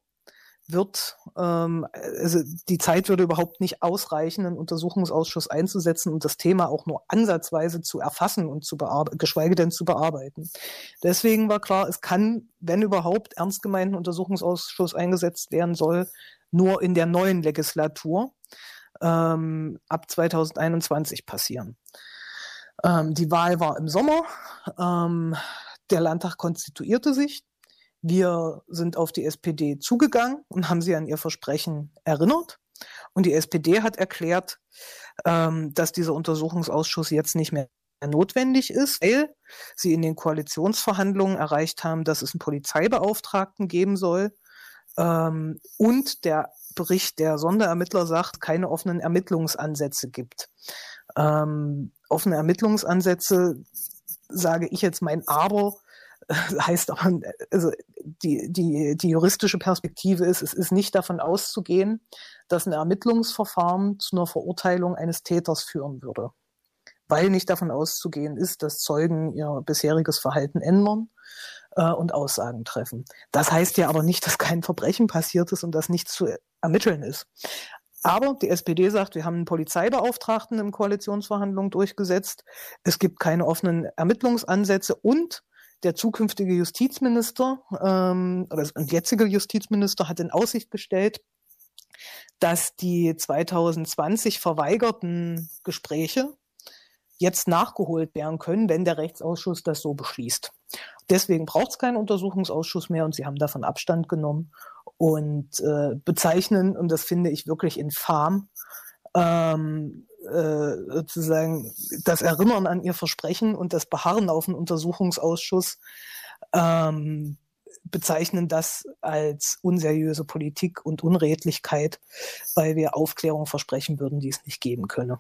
wird, ähm, also die Zeit würde überhaupt nicht ausreichen, einen Untersuchungsausschuss einzusetzen und das Thema auch nur ansatzweise zu erfassen und zu bearbeiten, geschweige denn zu bearbeiten. Deswegen war klar, es kann, wenn überhaupt, ernst gemeinten Untersuchungsausschuss eingesetzt werden soll, nur in der neuen Legislatur ähm, ab 2021 passieren. Ähm, die Wahl war im Sommer. Ähm, der Landtag konstituierte sich. Wir sind auf die SPD zugegangen und haben sie an ihr Versprechen erinnert. Und die SPD hat erklärt, ähm, dass dieser Untersuchungsausschuss jetzt nicht mehr notwendig ist, weil sie in den Koalitionsverhandlungen erreicht haben, dass es einen Polizeibeauftragten geben soll. Ähm, und der Bericht der Sonderermittler sagt, keine offenen Ermittlungsansätze gibt. Ähm, offene Ermittlungsansätze, sage ich jetzt mein Aber, <laughs> heißt aber, also die, die, die juristische Perspektive ist, es ist nicht davon auszugehen, dass ein Ermittlungsverfahren zu einer Verurteilung eines Täters führen würde. Weil nicht davon auszugehen ist, dass Zeugen ihr bisheriges Verhalten ändern äh, und Aussagen treffen. Das heißt ja aber nicht, dass kein Verbrechen passiert ist und dass nichts zu ermitteln ist. Aber die SPD sagt, wir haben einen Polizeibeauftragten in Koalitionsverhandlungen durchgesetzt. Es gibt keine offenen Ermittlungsansätze und der zukünftige Justizminister ähm, oder der jetzige Justizminister hat in Aussicht gestellt, dass die 2020 verweigerten Gespräche jetzt nachgeholt werden können, wenn der Rechtsausschuss das so beschließt. Deswegen braucht es keinen Untersuchungsausschuss mehr und sie haben davon Abstand genommen und äh, bezeichnen, und das finde ich wirklich infam, ähm, äh, sozusagen das Erinnern an ihr Versprechen und das Beharren auf einen Untersuchungsausschuss ähm, bezeichnen das als unseriöse Politik und Unredlichkeit, weil wir Aufklärung versprechen würden, die es nicht geben könne.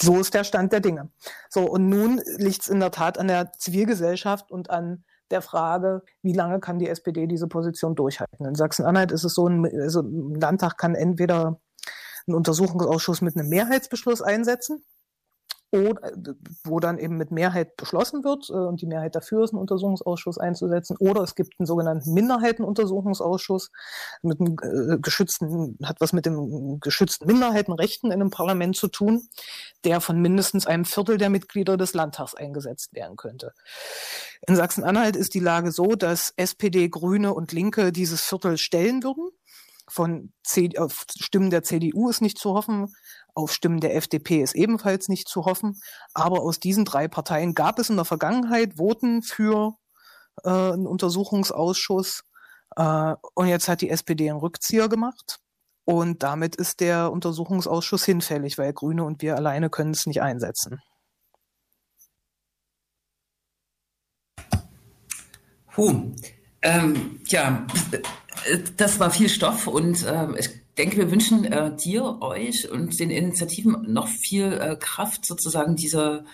So ist der Stand der Dinge. So, und nun liegt es in der Tat an der Zivilgesellschaft und an der Frage, wie lange kann die SPD diese Position durchhalten. In Sachsen-Anhalt ist es so, ein, also ein Landtag kann entweder einen Untersuchungsausschuss mit einem Mehrheitsbeschluss einsetzen oder, wo dann eben mit Mehrheit beschlossen wird äh, und die Mehrheit dafür ist, einen Untersuchungsausschuss einzusetzen. Oder es gibt einen sogenannten Minderheitenuntersuchungsausschuss mit einem äh, geschützten, hat was mit dem geschützten Minderheitenrechten in einem Parlament zu tun, der von mindestens einem Viertel der Mitglieder des Landtags eingesetzt werden könnte. In Sachsen-Anhalt ist die Lage so, dass SPD, Grüne und Linke dieses Viertel stellen würden. Von C auf Stimmen der CDU ist nicht zu hoffen, auf Stimmen der FDP ist ebenfalls nicht zu hoffen. Aber aus diesen drei Parteien gab es in der Vergangenheit Voten für äh, einen Untersuchungsausschuss. Äh, und jetzt hat die SPD einen Rückzieher gemacht. Und damit ist der Untersuchungsausschuss hinfällig, weil Grüne und wir alleine können es nicht einsetzen. Puh. Ähm, ja, das war viel Stoff und äh, ich denke, wir wünschen äh, dir, euch und den Initiativen noch viel äh, Kraft, sozusagen diese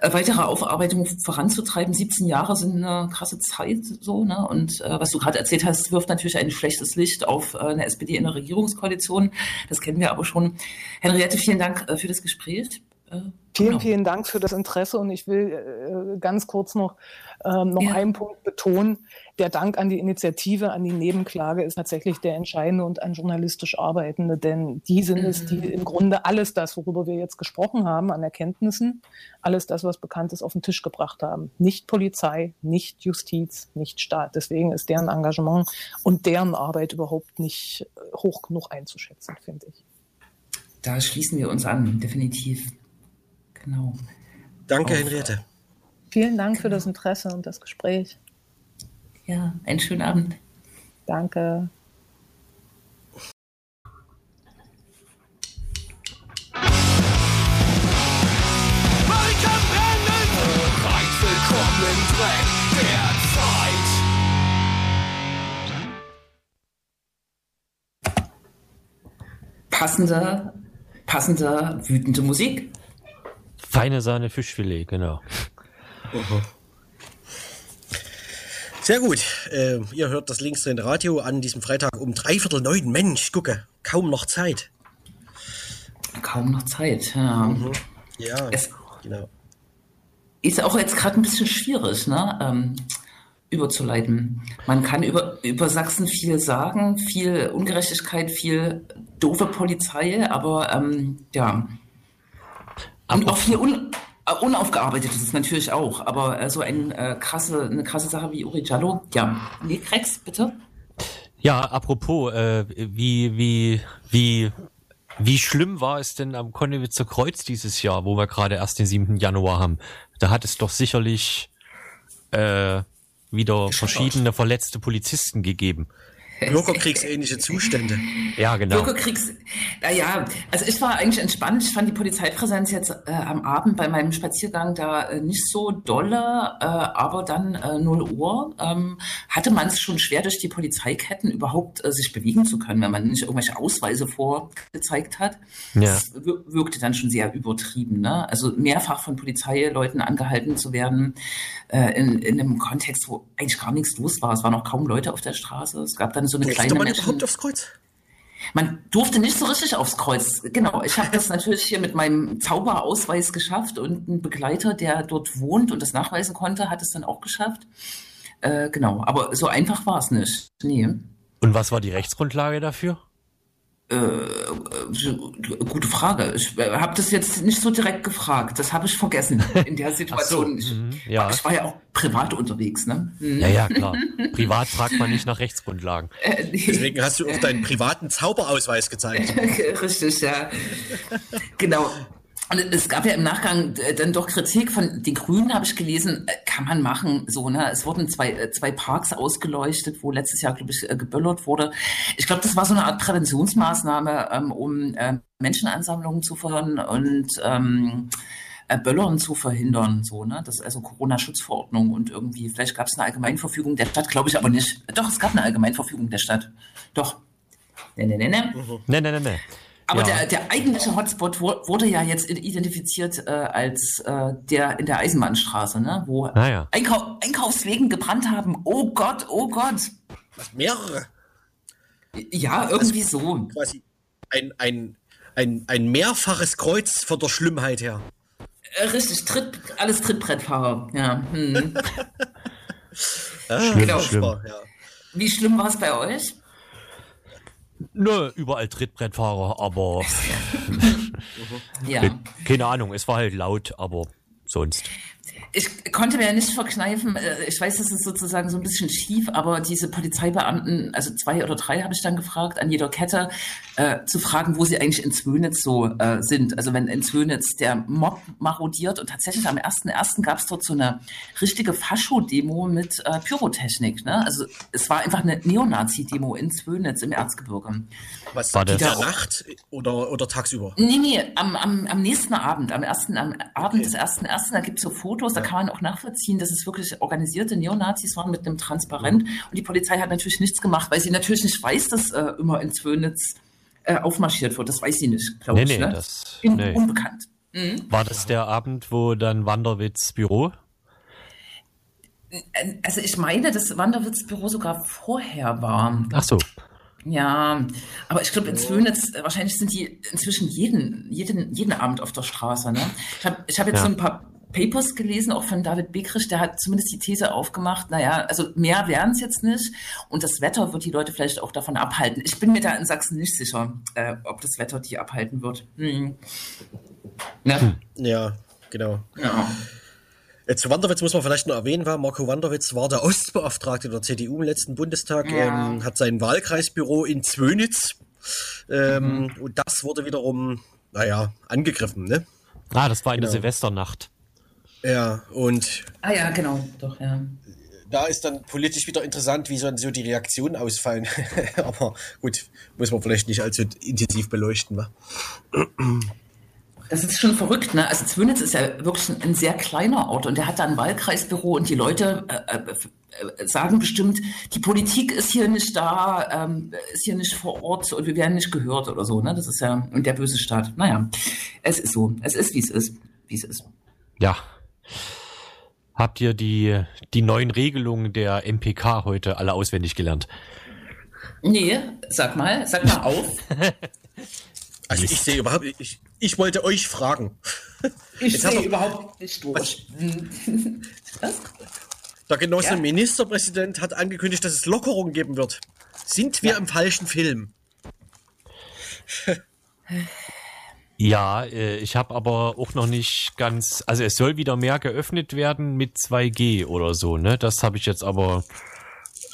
äh, weitere Aufarbeitung voranzutreiben. 17 Jahre sind eine krasse Zeit, so, ne? Und äh, was du gerade erzählt hast, wirft natürlich ein schlechtes Licht auf äh, eine SPD in der Regierungskoalition. Das kennen wir aber schon. Henriette, vielen Dank für das Gespräch. Vielen, genau. vielen Dank für das Interesse und ich will ganz kurz noch, ähm, noch ja. einen Punkt betonen. Der Dank an die Initiative, an die Nebenklage ist tatsächlich der entscheidende und an journalistisch Arbeitende, denn die sind es, die mhm. im Grunde alles das, worüber wir jetzt gesprochen haben, an Erkenntnissen, alles das, was bekannt ist, auf den Tisch gebracht haben. Nicht Polizei, nicht Justiz, nicht Staat. Deswegen ist deren Engagement und deren Arbeit überhaupt nicht äh, hoch genug einzuschätzen, finde ich. Da schließen wir uns an, definitiv. Genau. Danke, Auf, Henriette. Vielen Dank genau. für das Interesse und das Gespräch. Ja, einen schönen Abend. Danke. Passende, passende, wütende Musik. Feine Sahne Fischfilet, genau. Sehr gut. Äh, ihr hört das linksdrehen Radio an diesem Freitag um dreiviertel neun. Mensch, gucke, kaum noch Zeit. Kaum noch Zeit, ja. Mhm. Ja, es genau. Ist auch jetzt gerade ein bisschen schwierig, ne? Ähm, überzuleiten. Man kann über, über Sachsen viel sagen, viel Ungerechtigkeit, viel doofe Polizei, aber ähm, ja. Und auch viel un, äh, Unaufgearbeitetes natürlich auch, aber äh, so ein, äh, krasse, eine krasse Sache wie Uri Jallo, ja. Nee, Krex, bitte. Ja, apropos, äh, wie, wie, wie, wie schlimm war es denn am Konnewitzer Kreuz dieses Jahr, wo wir gerade erst den 7. Januar haben? Da hat es doch sicherlich äh, wieder verschiedene verletzte Polizisten gegeben. Bürgerkriegsähnliche Zustände. Ja, genau. Bürgerkriegs, naja, also ich war eigentlich entspannt. Ich fand die Polizeipräsenz jetzt äh, am Abend bei meinem Spaziergang da äh, nicht so dolle, äh, aber dann äh, 0 Uhr ähm, hatte man es schon schwer durch die Polizeiketten überhaupt äh, sich bewegen zu können, wenn man nicht irgendwelche Ausweise vorgezeigt hat. Ja. Das wir- wirkte dann schon sehr übertrieben. Ne? Also mehrfach von Polizeileuten angehalten zu werden äh, in, in einem Kontext, wo eigentlich gar nichts los war. Es waren auch kaum Leute auf der Straße. Es gab dann so eine Durfte kleine man Menschen überhaupt aufs Kreuz? man durfte nicht so richtig aufs Kreuz. Genau, ich habe das natürlich hier mit meinem Zauberausweis geschafft und ein Begleiter, der dort wohnt und das nachweisen konnte, hat es dann auch geschafft. Äh, genau, aber so einfach war es nicht. Nee. Und was war die Rechtsgrundlage dafür? Gute Frage. Ich äh, habe das jetzt nicht so direkt gefragt. Das habe ich vergessen <laughs> in der Situation. ich, mhm, ja. ich war ja auch privat unterwegs, ne? Hm. Ja, ja, klar. Privat fragt man nicht nach Rechtsgrundlagen. <laughs> Äh, nee. Deswegen hast du auch deinen privaten Zauberausweis gezeigt. <laughs> Richtig, ja. genau. Und es gab ja im Nachgang äh, dann doch Kritik von den Grünen, habe ich gelesen, äh, kann man machen, so, ne? Es wurden zwei, äh, zwei Parks ausgeleuchtet, wo letztes Jahr, glaube ich, geböllert wurde. Ich glaube, das war so eine Art Präventionsmaßnahme, ähm, um äh, Menschenansammlungen zu verhindern und ähm, äh, Böllern zu verhindern, so, ne? Das ist also Corona-Schutzverordnung und irgendwie, vielleicht gab es eine Allgemeinverfügung der Stadt, glaube ich aber nicht. Doch, es gab eine Allgemeinverfügung der Stadt. Doch. Ne, ne, ne, ne. Ne, ne, ne, ne. Aber Ja. der, der eigentliche Hotspot wu- wurde ja jetzt identifiziert äh, als äh, der in der Eisenbahnstraße, ne? wo Ah, ja. Einkau Einkaufswegen gebrannt haben. Oh Gott, oh Gott. Was, mehrere. Ja, irgendwie so. Quasi ein, ein, ein, ein mehrfaches Kreuz von der Schlimmheit her. Äh, richtig, Tritt, alles Trittbrettfahrer. Ja. Hm. <laughs> Ah, Schlimm, genau, schlimm. Wie schlimm war es bei euch? Nö, überall Trittbrettfahrer, aber <laughs> Ja. äh, keine Ahnung, es war halt laut, aber sonst. Ich konnte mir ja nicht verkneifen, äh, ich weiß, das ist sozusagen so ein bisschen schief, aber diese Polizeibeamten, also zwei oder drei habe ich dann gefragt, an jeder Kette, äh, zu fragen, wo sie eigentlich in Zwönitz so äh, sind. Also wenn in Zwönitz der Mob marodiert und tatsächlich am 1.1. gab es dort so eine richtige Fascho-Demo mit äh, Pyrotechnik. Ne? Also es war einfach eine Neonazi-Demo in Zwönitz im Erzgebirge. Was, War in das- der Nacht oder, oder tagsüber? Nee, nee, am, am, am nächsten Abend, am ersten, am Abend des ersten ersten, da gibt's so Fotos, da kann man auch nachvollziehen, dass es wirklich organisierte Neonazis waren mit einem Transparent. Und die Polizei hat natürlich nichts gemacht, weil sie natürlich nicht weiß, dass äh, immer in Zwönitz äh, aufmarschiert wird. Das weiß sie nicht, glaube Nee, ich. nee, ne? das- In, nee. Unbekannt. Mhm. War das der Abend, wo dann Wanderwitz Büro? Also ich meine, dass Wanderwitz-Büro sogar vorher war. Ach so. Ja, aber ich glaube, in Zwönitz, äh, wahrscheinlich sind die inzwischen jeden, jeden, jeden Abend auf der Straße. Ne? Ich habe ich hab jetzt Ja. so ein paar Papers gelesen, auch von David Bekrich, der hat zumindest die These aufgemacht, naja, also mehr wären es jetzt nicht und das Wetter wird die Leute vielleicht auch davon abhalten. Ich bin mir da in Sachsen nicht sicher, äh, ob das Wetter die abhalten wird. Hm. Ne? Ja, genau. Ja. Zu Wanderwitz muss man vielleicht noch erwähnen, war Marco Wanderwitz war der Ostbeauftragte der CDU im letzten Bundestag, Ja. ähm, hat sein Wahlkreisbüro in Zwönitz ähm, Mhm. und das wurde wiederum, naja, angegriffen, ne? Ah, das war eine Genau. Silvesternacht. Ja, und Ah ja, genau, doch, ja. da ist dann politisch wieder interessant, wie so, so die Reaktionen ausfallen. <laughs> Aber gut, muss man vielleicht nicht allzu intensiv beleuchten, wa? Das ist schon verrückt, ne? Also Zwönitz ist ja wirklich ein, ein sehr kleiner Ort und der hat da ein Wahlkreisbüro und die Leute äh, äh, äh, sagen bestimmt, die Politik ist hier nicht da, ähm, ist hier nicht vor Ort und wir werden nicht gehört oder so, ne? Das ist ja und der böse Staat. Naja, es ist so, es ist wie es ist, wie es ist. Ja. Habt ihr die, die neuen Regelungen der MPK heute alle auswendig gelernt? Nee, sag mal, sag mal auf. <laughs> Also ich sehe überhaupt, ich, ich wollte euch fragen. Ich sehe überhaupt nicht durch. Was? <laughs> Der Der Genosse Ja. Ministerpräsident hat angekündigt, dass es Lockerungen geben wird. Sind wir im falschen Film? <laughs> Ja, äh, ich habe aber auch noch nicht ganz, also es soll wieder mehr geöffnet werden mit 2G oder so, ne? Das habe ich jetzt aber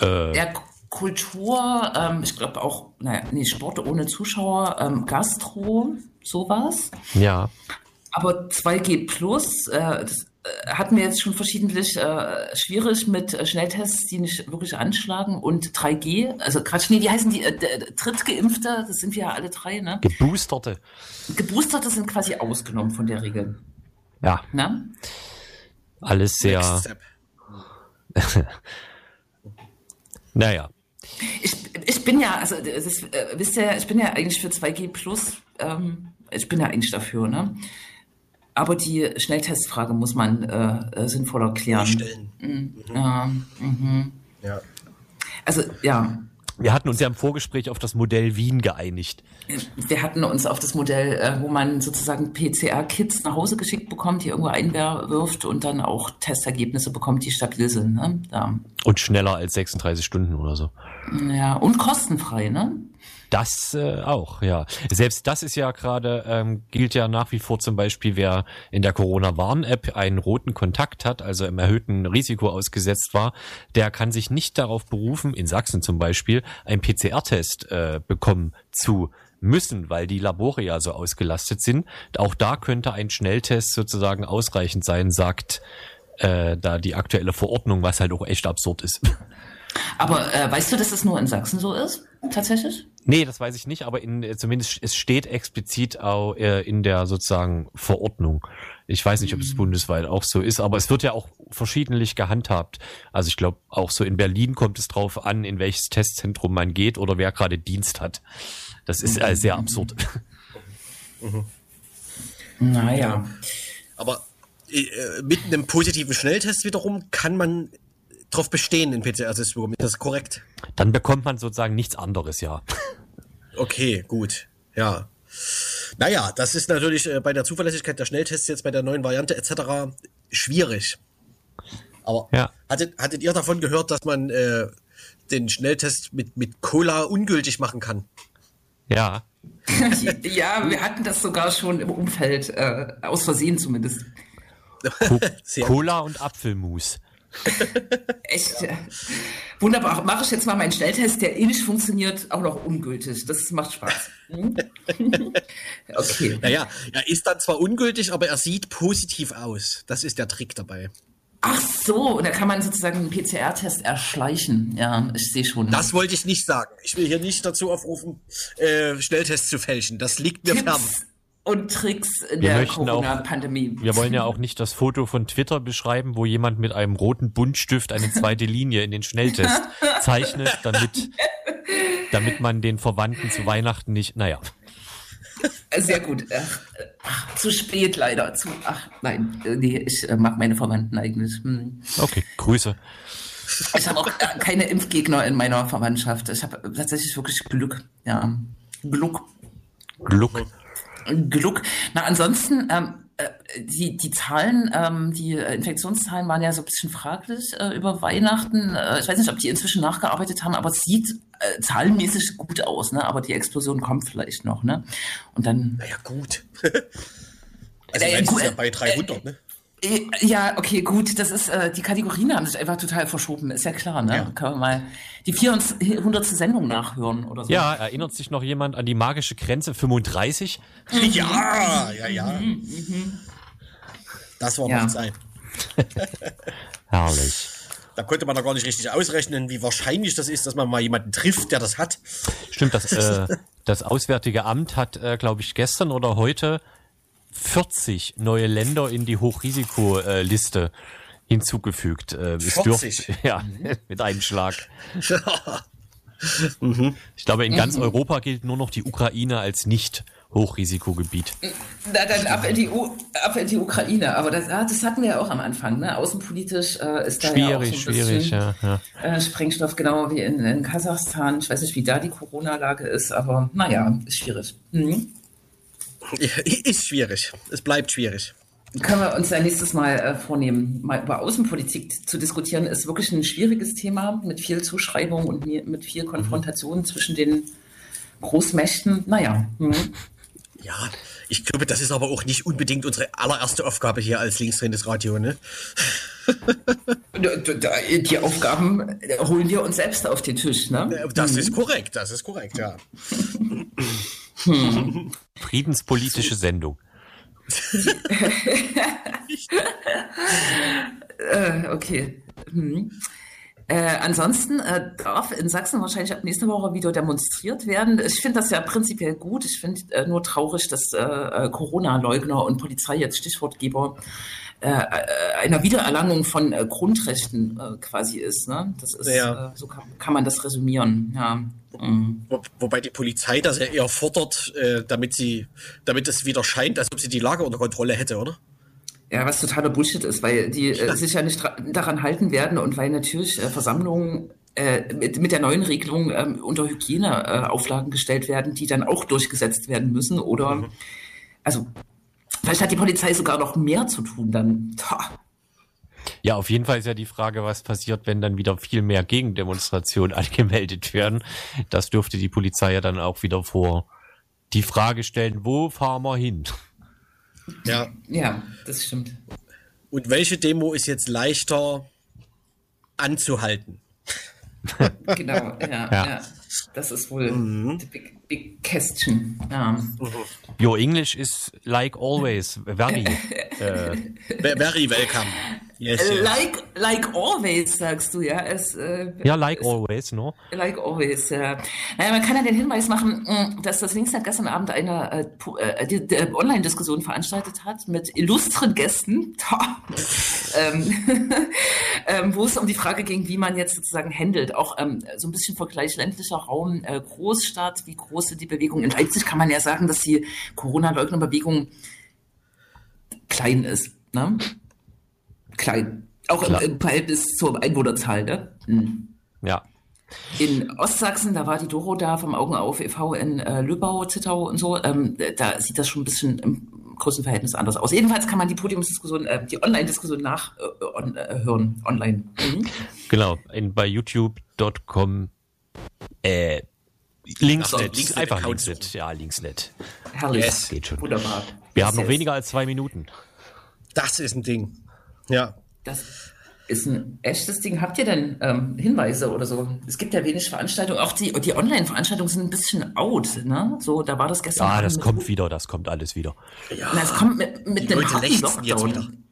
äh, Ja, Kultur, ähm, ich glaube auch, naja, nee, Sport ohne Zuschauer, ähm, Gastro, sowas. ja. Aber 2G Plus, äh, das hatten wir jetzt schon verschiedentlich äh, schwierig mit äh, Schnelltests, die nicht wirklich anschlagen und 3G, also Quatsch, nee, wie heißen die? Äh, Drittgeimpfte, das sind wir ja alle drei, ne? Geboosterte. Geboosterte sind quasi ausgenommen von der Regel. Ja, Ne? alles sehr, Next Step. <laughs> naja. Ich, ich bin ja, also das ist, äh, wisst ihr, ich bin ja eigentlich für 2G Plus, ähm, ich bin ja eigentlich dafür, ne? Aber die Schnelltestfrage muss man äh, äh, sinnvoller klären. Stellen. Ja, mhm. Ja. Also ja, Wir hatten uns ja im Vorgespräch auf das Modell Wien geeinigt. wir hatten uns auf das Modell, äh, wo man sozusagen PCR-Kits nach Hause geschickt bekommt, die irgendwo einwirft und dann auch Testergebnisse bekommt, die stabil sind. Ne? Ja. Und schneller als 36 Stunden oder so. ja, und kostenfrei, ne? Das äh, auch, ja. Selbst das ist ja gerade, ähm, gilt ja nach wie vor zum Beispiel, wer in der Corona-Warn-App einen roten Kontakt hat, also im erhöhten Risiko ausgesetzt war, der kann sich nicht darauf berufen, in Sachsen zum Beispiel, einen PCR-Test äh, bekommen zu müssen, weil die Labore ja so ausgelastet sind. Auch da könnte ein Schnelltest sozusagen ausreichend sein, sagt äh, da die aktuelle Verordnung, was halt auch echt absurd ist. Aber äh, weißt du, dass es nur in Sachsen so ist? Tatsächlich? Nee, das weiß ich nicht, aber in, äh, zumindest es steht explizit auch äh, in der sozusagen Verordnung. Ich weiß nicht, ob es bundesweit auch so ist, aber es wird ja auch verschiedentlich gehandhabt. Also ich glaube, auch so in Berlin kommt es drauf an, in welches Testzentrum man geht oder wer gerade Dienst hat. Das ist äh, sehr absurd. <laughs> Naja. Aber äh, mit einem positiven Schnelltest wiederum kann man drauf bestehen, den PCR-Test zu bekommen. Ist das korrekt? Dann bekommt man sozusagen nichts anderes, ja. Okay, gut. Ja. Naja, das ist natürlich äh, bei der Zuverlässigkeit der Schnelltests jetzt bei der neuen Variante etc. schwierig. Aber Ja. hattet, hattet ihr davon gehört, dass man äh, den Schnelltest mit, mit Cola ungültig machen kann? Ja. <laughs> ja, wir hatten das sogar schon im Umfeld, äh, aus Versehen zumindest. Co <laughs> Cola und Apfelmus. <laughs> Echt äh, wunderbar. Mache ich jetzt mal meinen Schnelltest, der eh nicht funktioniert, auch noch ungültig. Das macht Spaß. Hm? <laughs> okay. Naja, er ist dann zwar ungültig, aber er sieht positiv aus. Das ist der Trick dabei. Ach so, und da kann man sozusagen einen PCR-Test erschleichen. Ja, ich sehe schon. Das wollte ich nicht sagen. Ich will hier nicht dazu aufrufen, äh, Schnelltests zu fälschen. Das liegt mir <laughs> fern. Und Tricks in Wir der Corona-Pandemie. Wir wollen ja auch nicht das Foto von Twitter beschreiben, wo jemand mit einem roten Buntstift eine zweite Linie in den Schnelltest <laughs> zeichnet, damit, damit man den Verwandten zu Weihnachten nicht, naja. Sehr gut. Ach, ach, zu spät leider. Zu, ach, nein, äh, nee, ich äh, mag meine Verwandten eigentlich. Hm. Okay, Grüße. Ich habe auch äh, keine Impfgegner in meiner Verwandtschaft. Ich habe tatsächlich wirklich Glück. Ja, Glück. Gluck. Glück. Na, ansonsten, ähm, äh, die, die Zahlen, ähm, die äh, Infektionszahlen waren ja so ein bisschen fraglich äh, über Weihnachten. Äh, ich weiß nicht, ob die inzwischen nachgearbeitet haben, aber es sieht äh, zahlenmäßig gut aus, ne? Aber die Explosion kommt vielleicht noch, ne? Und dann Naja, gut. <laughs> also, Ja, gut, ist ja bei 300, ne? Ja, okay, gut. Das ist, äh, die Kategorien haben sich einfach total verschoben, ist ja klar, ne? Ja. Können wir mal die 400. Sendung nachhören oder so. Ja, erinnert sich noch jemand an die magische Grenze 35? <laughs> Ja, ja, ja. Das war Ja. noch Zeit. <laughs> Herrlich. Da konnte man doch gar nicht richtig ausrechnen, wie wahrscheinlich das ist, dass man mal jemanden trifft, der das hat. Stimmt, das, <laughs> äh, das Auswärtige Amt hat, äh, glaube ich, gestern oder heute 40 neue Länder in die Hochrisikoliste hinzugefügt. Äh, es 40? dürfte- <laughs> ja, mit einem Schlag. <laughs> Ich glaube, in ganz Europa gilt nur noch die Ukraine als nicht Hochrisikogebiet. Na, dann ab in, die U ab in die Ukraine. Aber das, ah, das hatten wir ja auch am Anfang, ne? Außenpolitisch äh, ist da ja auch so Schwierig, ein schwierig, bisschen ja, ja. Äh, Sprengstoff, genau wie in, in Kasachstan. Ich weiß nicht, wie da die Corona-Lage ist, aber naja, ist schwierig. Mhm. Ist schwierig. Es bleibt schwierig. Können wir uns ja nächstes Mal äh, vornehmen, mal über Außenpolitik zu diskutieren, ist wirklich ein schwieriges Thema mit viel Zuschreibung und mit viel Konfrontation zwischen den Großmächten. Naja. Hm. Ja, ich glaube, das ist aber auch nicht unbedingt unsere allererste Aufgabe hier als linksdrehendes Radio, ne? <laughs> Die Aufgaben holen wir uns selbst auf den Tisch, ne? Das ist korrekt, das ist korrekt, ja. <laughs> Hm. Friedenspolitische Sendung. <laughs> äh, okay. Hm. Äh, ansonsten äh, darf in Sachsen wahrscheinlich ab nächste Woche wieder demonstriert werden. Ich finde das ja prinzipiell gut. Ich finde äh, nur traurig, dass äh, äh, Corona-Leugner und Polizei jetzt Stichwortgeber äh, einer Wiedererlangung von Grundrechten quasi ist. Ne? Das ist ja. so kann, kann, man das resümieren. Ja. Mhm. Wo, wobei die Polizei das ja eher fordert, damit sie, damit es wieder scheint, als ob sie die Lage unter Kontrolle hätte, oder? Ja, was totaler Bullshit ist, weil die äh, sich ja nicht daran halten werden und weil natürlich äh, Versammlungen äh, mit, mit der neuen Regelung äh, unter Hygieneauflagen gestellt werden, die dann auch durchgesetzt werden müssen. Oder mhm. also vielleicht hat die Polizei sogar noch mehr zu tun dann. Ta. Ja, auf jeden Fall ist ja die Frage, was passiert, wenn dann wieder viel mehr Gegendemonstrationen <laughs> angemeldet werden. Das dürfte die Polizei ja dann auch wieder vor die Frage stellen, wo fahren wir hin? Ja. Ja, das stimmt. Und welche Demo ist jetzt leichter anzuhalten? <laughs> genau, ja, ja, ja. Das ist wohl mhm. the big, big question. Ja. Your English is like always, very. uh, <laughs> very welcome. Yes, yes. Like, like always, sagst du, ja. Es, äh, ja, like es, always, no? Like always, ja. Naja, man kann ja den Hinweis machen, mm, dass das Linksnet gestern Abend eine äh, äh, die Online-Diskussion veranstaltet hat mit illustren Gästen, <laughs> ähm, <laughs> ähm, wo es um die Frage ging, wie man jetzt sozusagen handelt. Auch ähm, so ein bisschen Vergleich ländlicher Raum, äh, Großstadt, wie groß sind die Bewegungen. In Leipzig kann man ja sagen, dass die Corona-Leugner-Bewegung klein ist. Ne? Klein. Auch im, im, Verhältnis zur Einwohnerzahl, ne? Hm. Ja. In Ostsachsen, da war die Doro da vom Augen auf e.V. in äh, Lübbau, Zittau und so, ähm, da sieht das schon ein bisschen im großen Verhältnis anders aus. Jedenfalls kann man die Podiumsdiskussion, äh, die Online-Diskussion nachhören, äh, äh, hören, online. Mhm. Genau, in, bei youtube.com äh, Linksnet, Links einfach Linksnet, ja, Linksnet. Herrlich, yes. geht schon. Wunderbar. Wir yes, haben noch yes. weniger als zwei Minuten. Das ist ein Ding. Ja. Das ist ein echtes Ding. Habt ihr denn ähm, Hinweise oder so? Es gibt ja wenig Veranstaltungen. Auch die, die Online-Veranstaltungen sind ein bisschen out. Ne? So, da war das gestern. Ja, das kommt wieder. Das kommt alles wieder. Ja. Na, es kommt mit, mit einem harten Lockdown.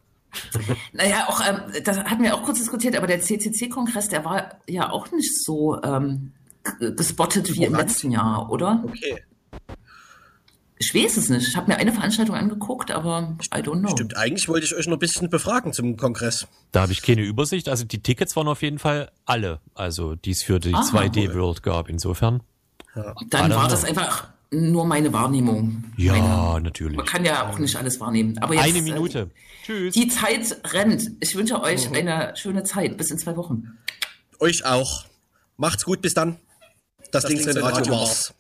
<laughs> naja, auch, ähm, das hatten wir auch kurz diskutiert, aber der CCC-Kongress, der war ja auch nicht so ähm, gespottet wie im letzten Jahr, oder? Okay. Ich weiß es nicht. Ich habe mir eine Veranstaltung angeguckt, aber I don't know. Stimmt, eigentlich wollte ich euch noch ein bisschen befragen zum Kongress. Da habe ich keine Übersicht. Also die Tickets waren auf jeden Fall alle, also die es für die ah, 2D World gab. Insofern. Ja. Dann war das einfach nur meine Wahrnehmung. Ja, meine. natürlich. Man kann ja auch nicht alles wahrnehmen. Aber jetzt, eine Minute. Äh, Tschüss. Die Zeit rennt. Ich wünsche euch mhm. eine schöne Zeit. Bis in zwei Wochen. Euch auch. Macht's gut. Bis dann. Das, das Links Radio war's.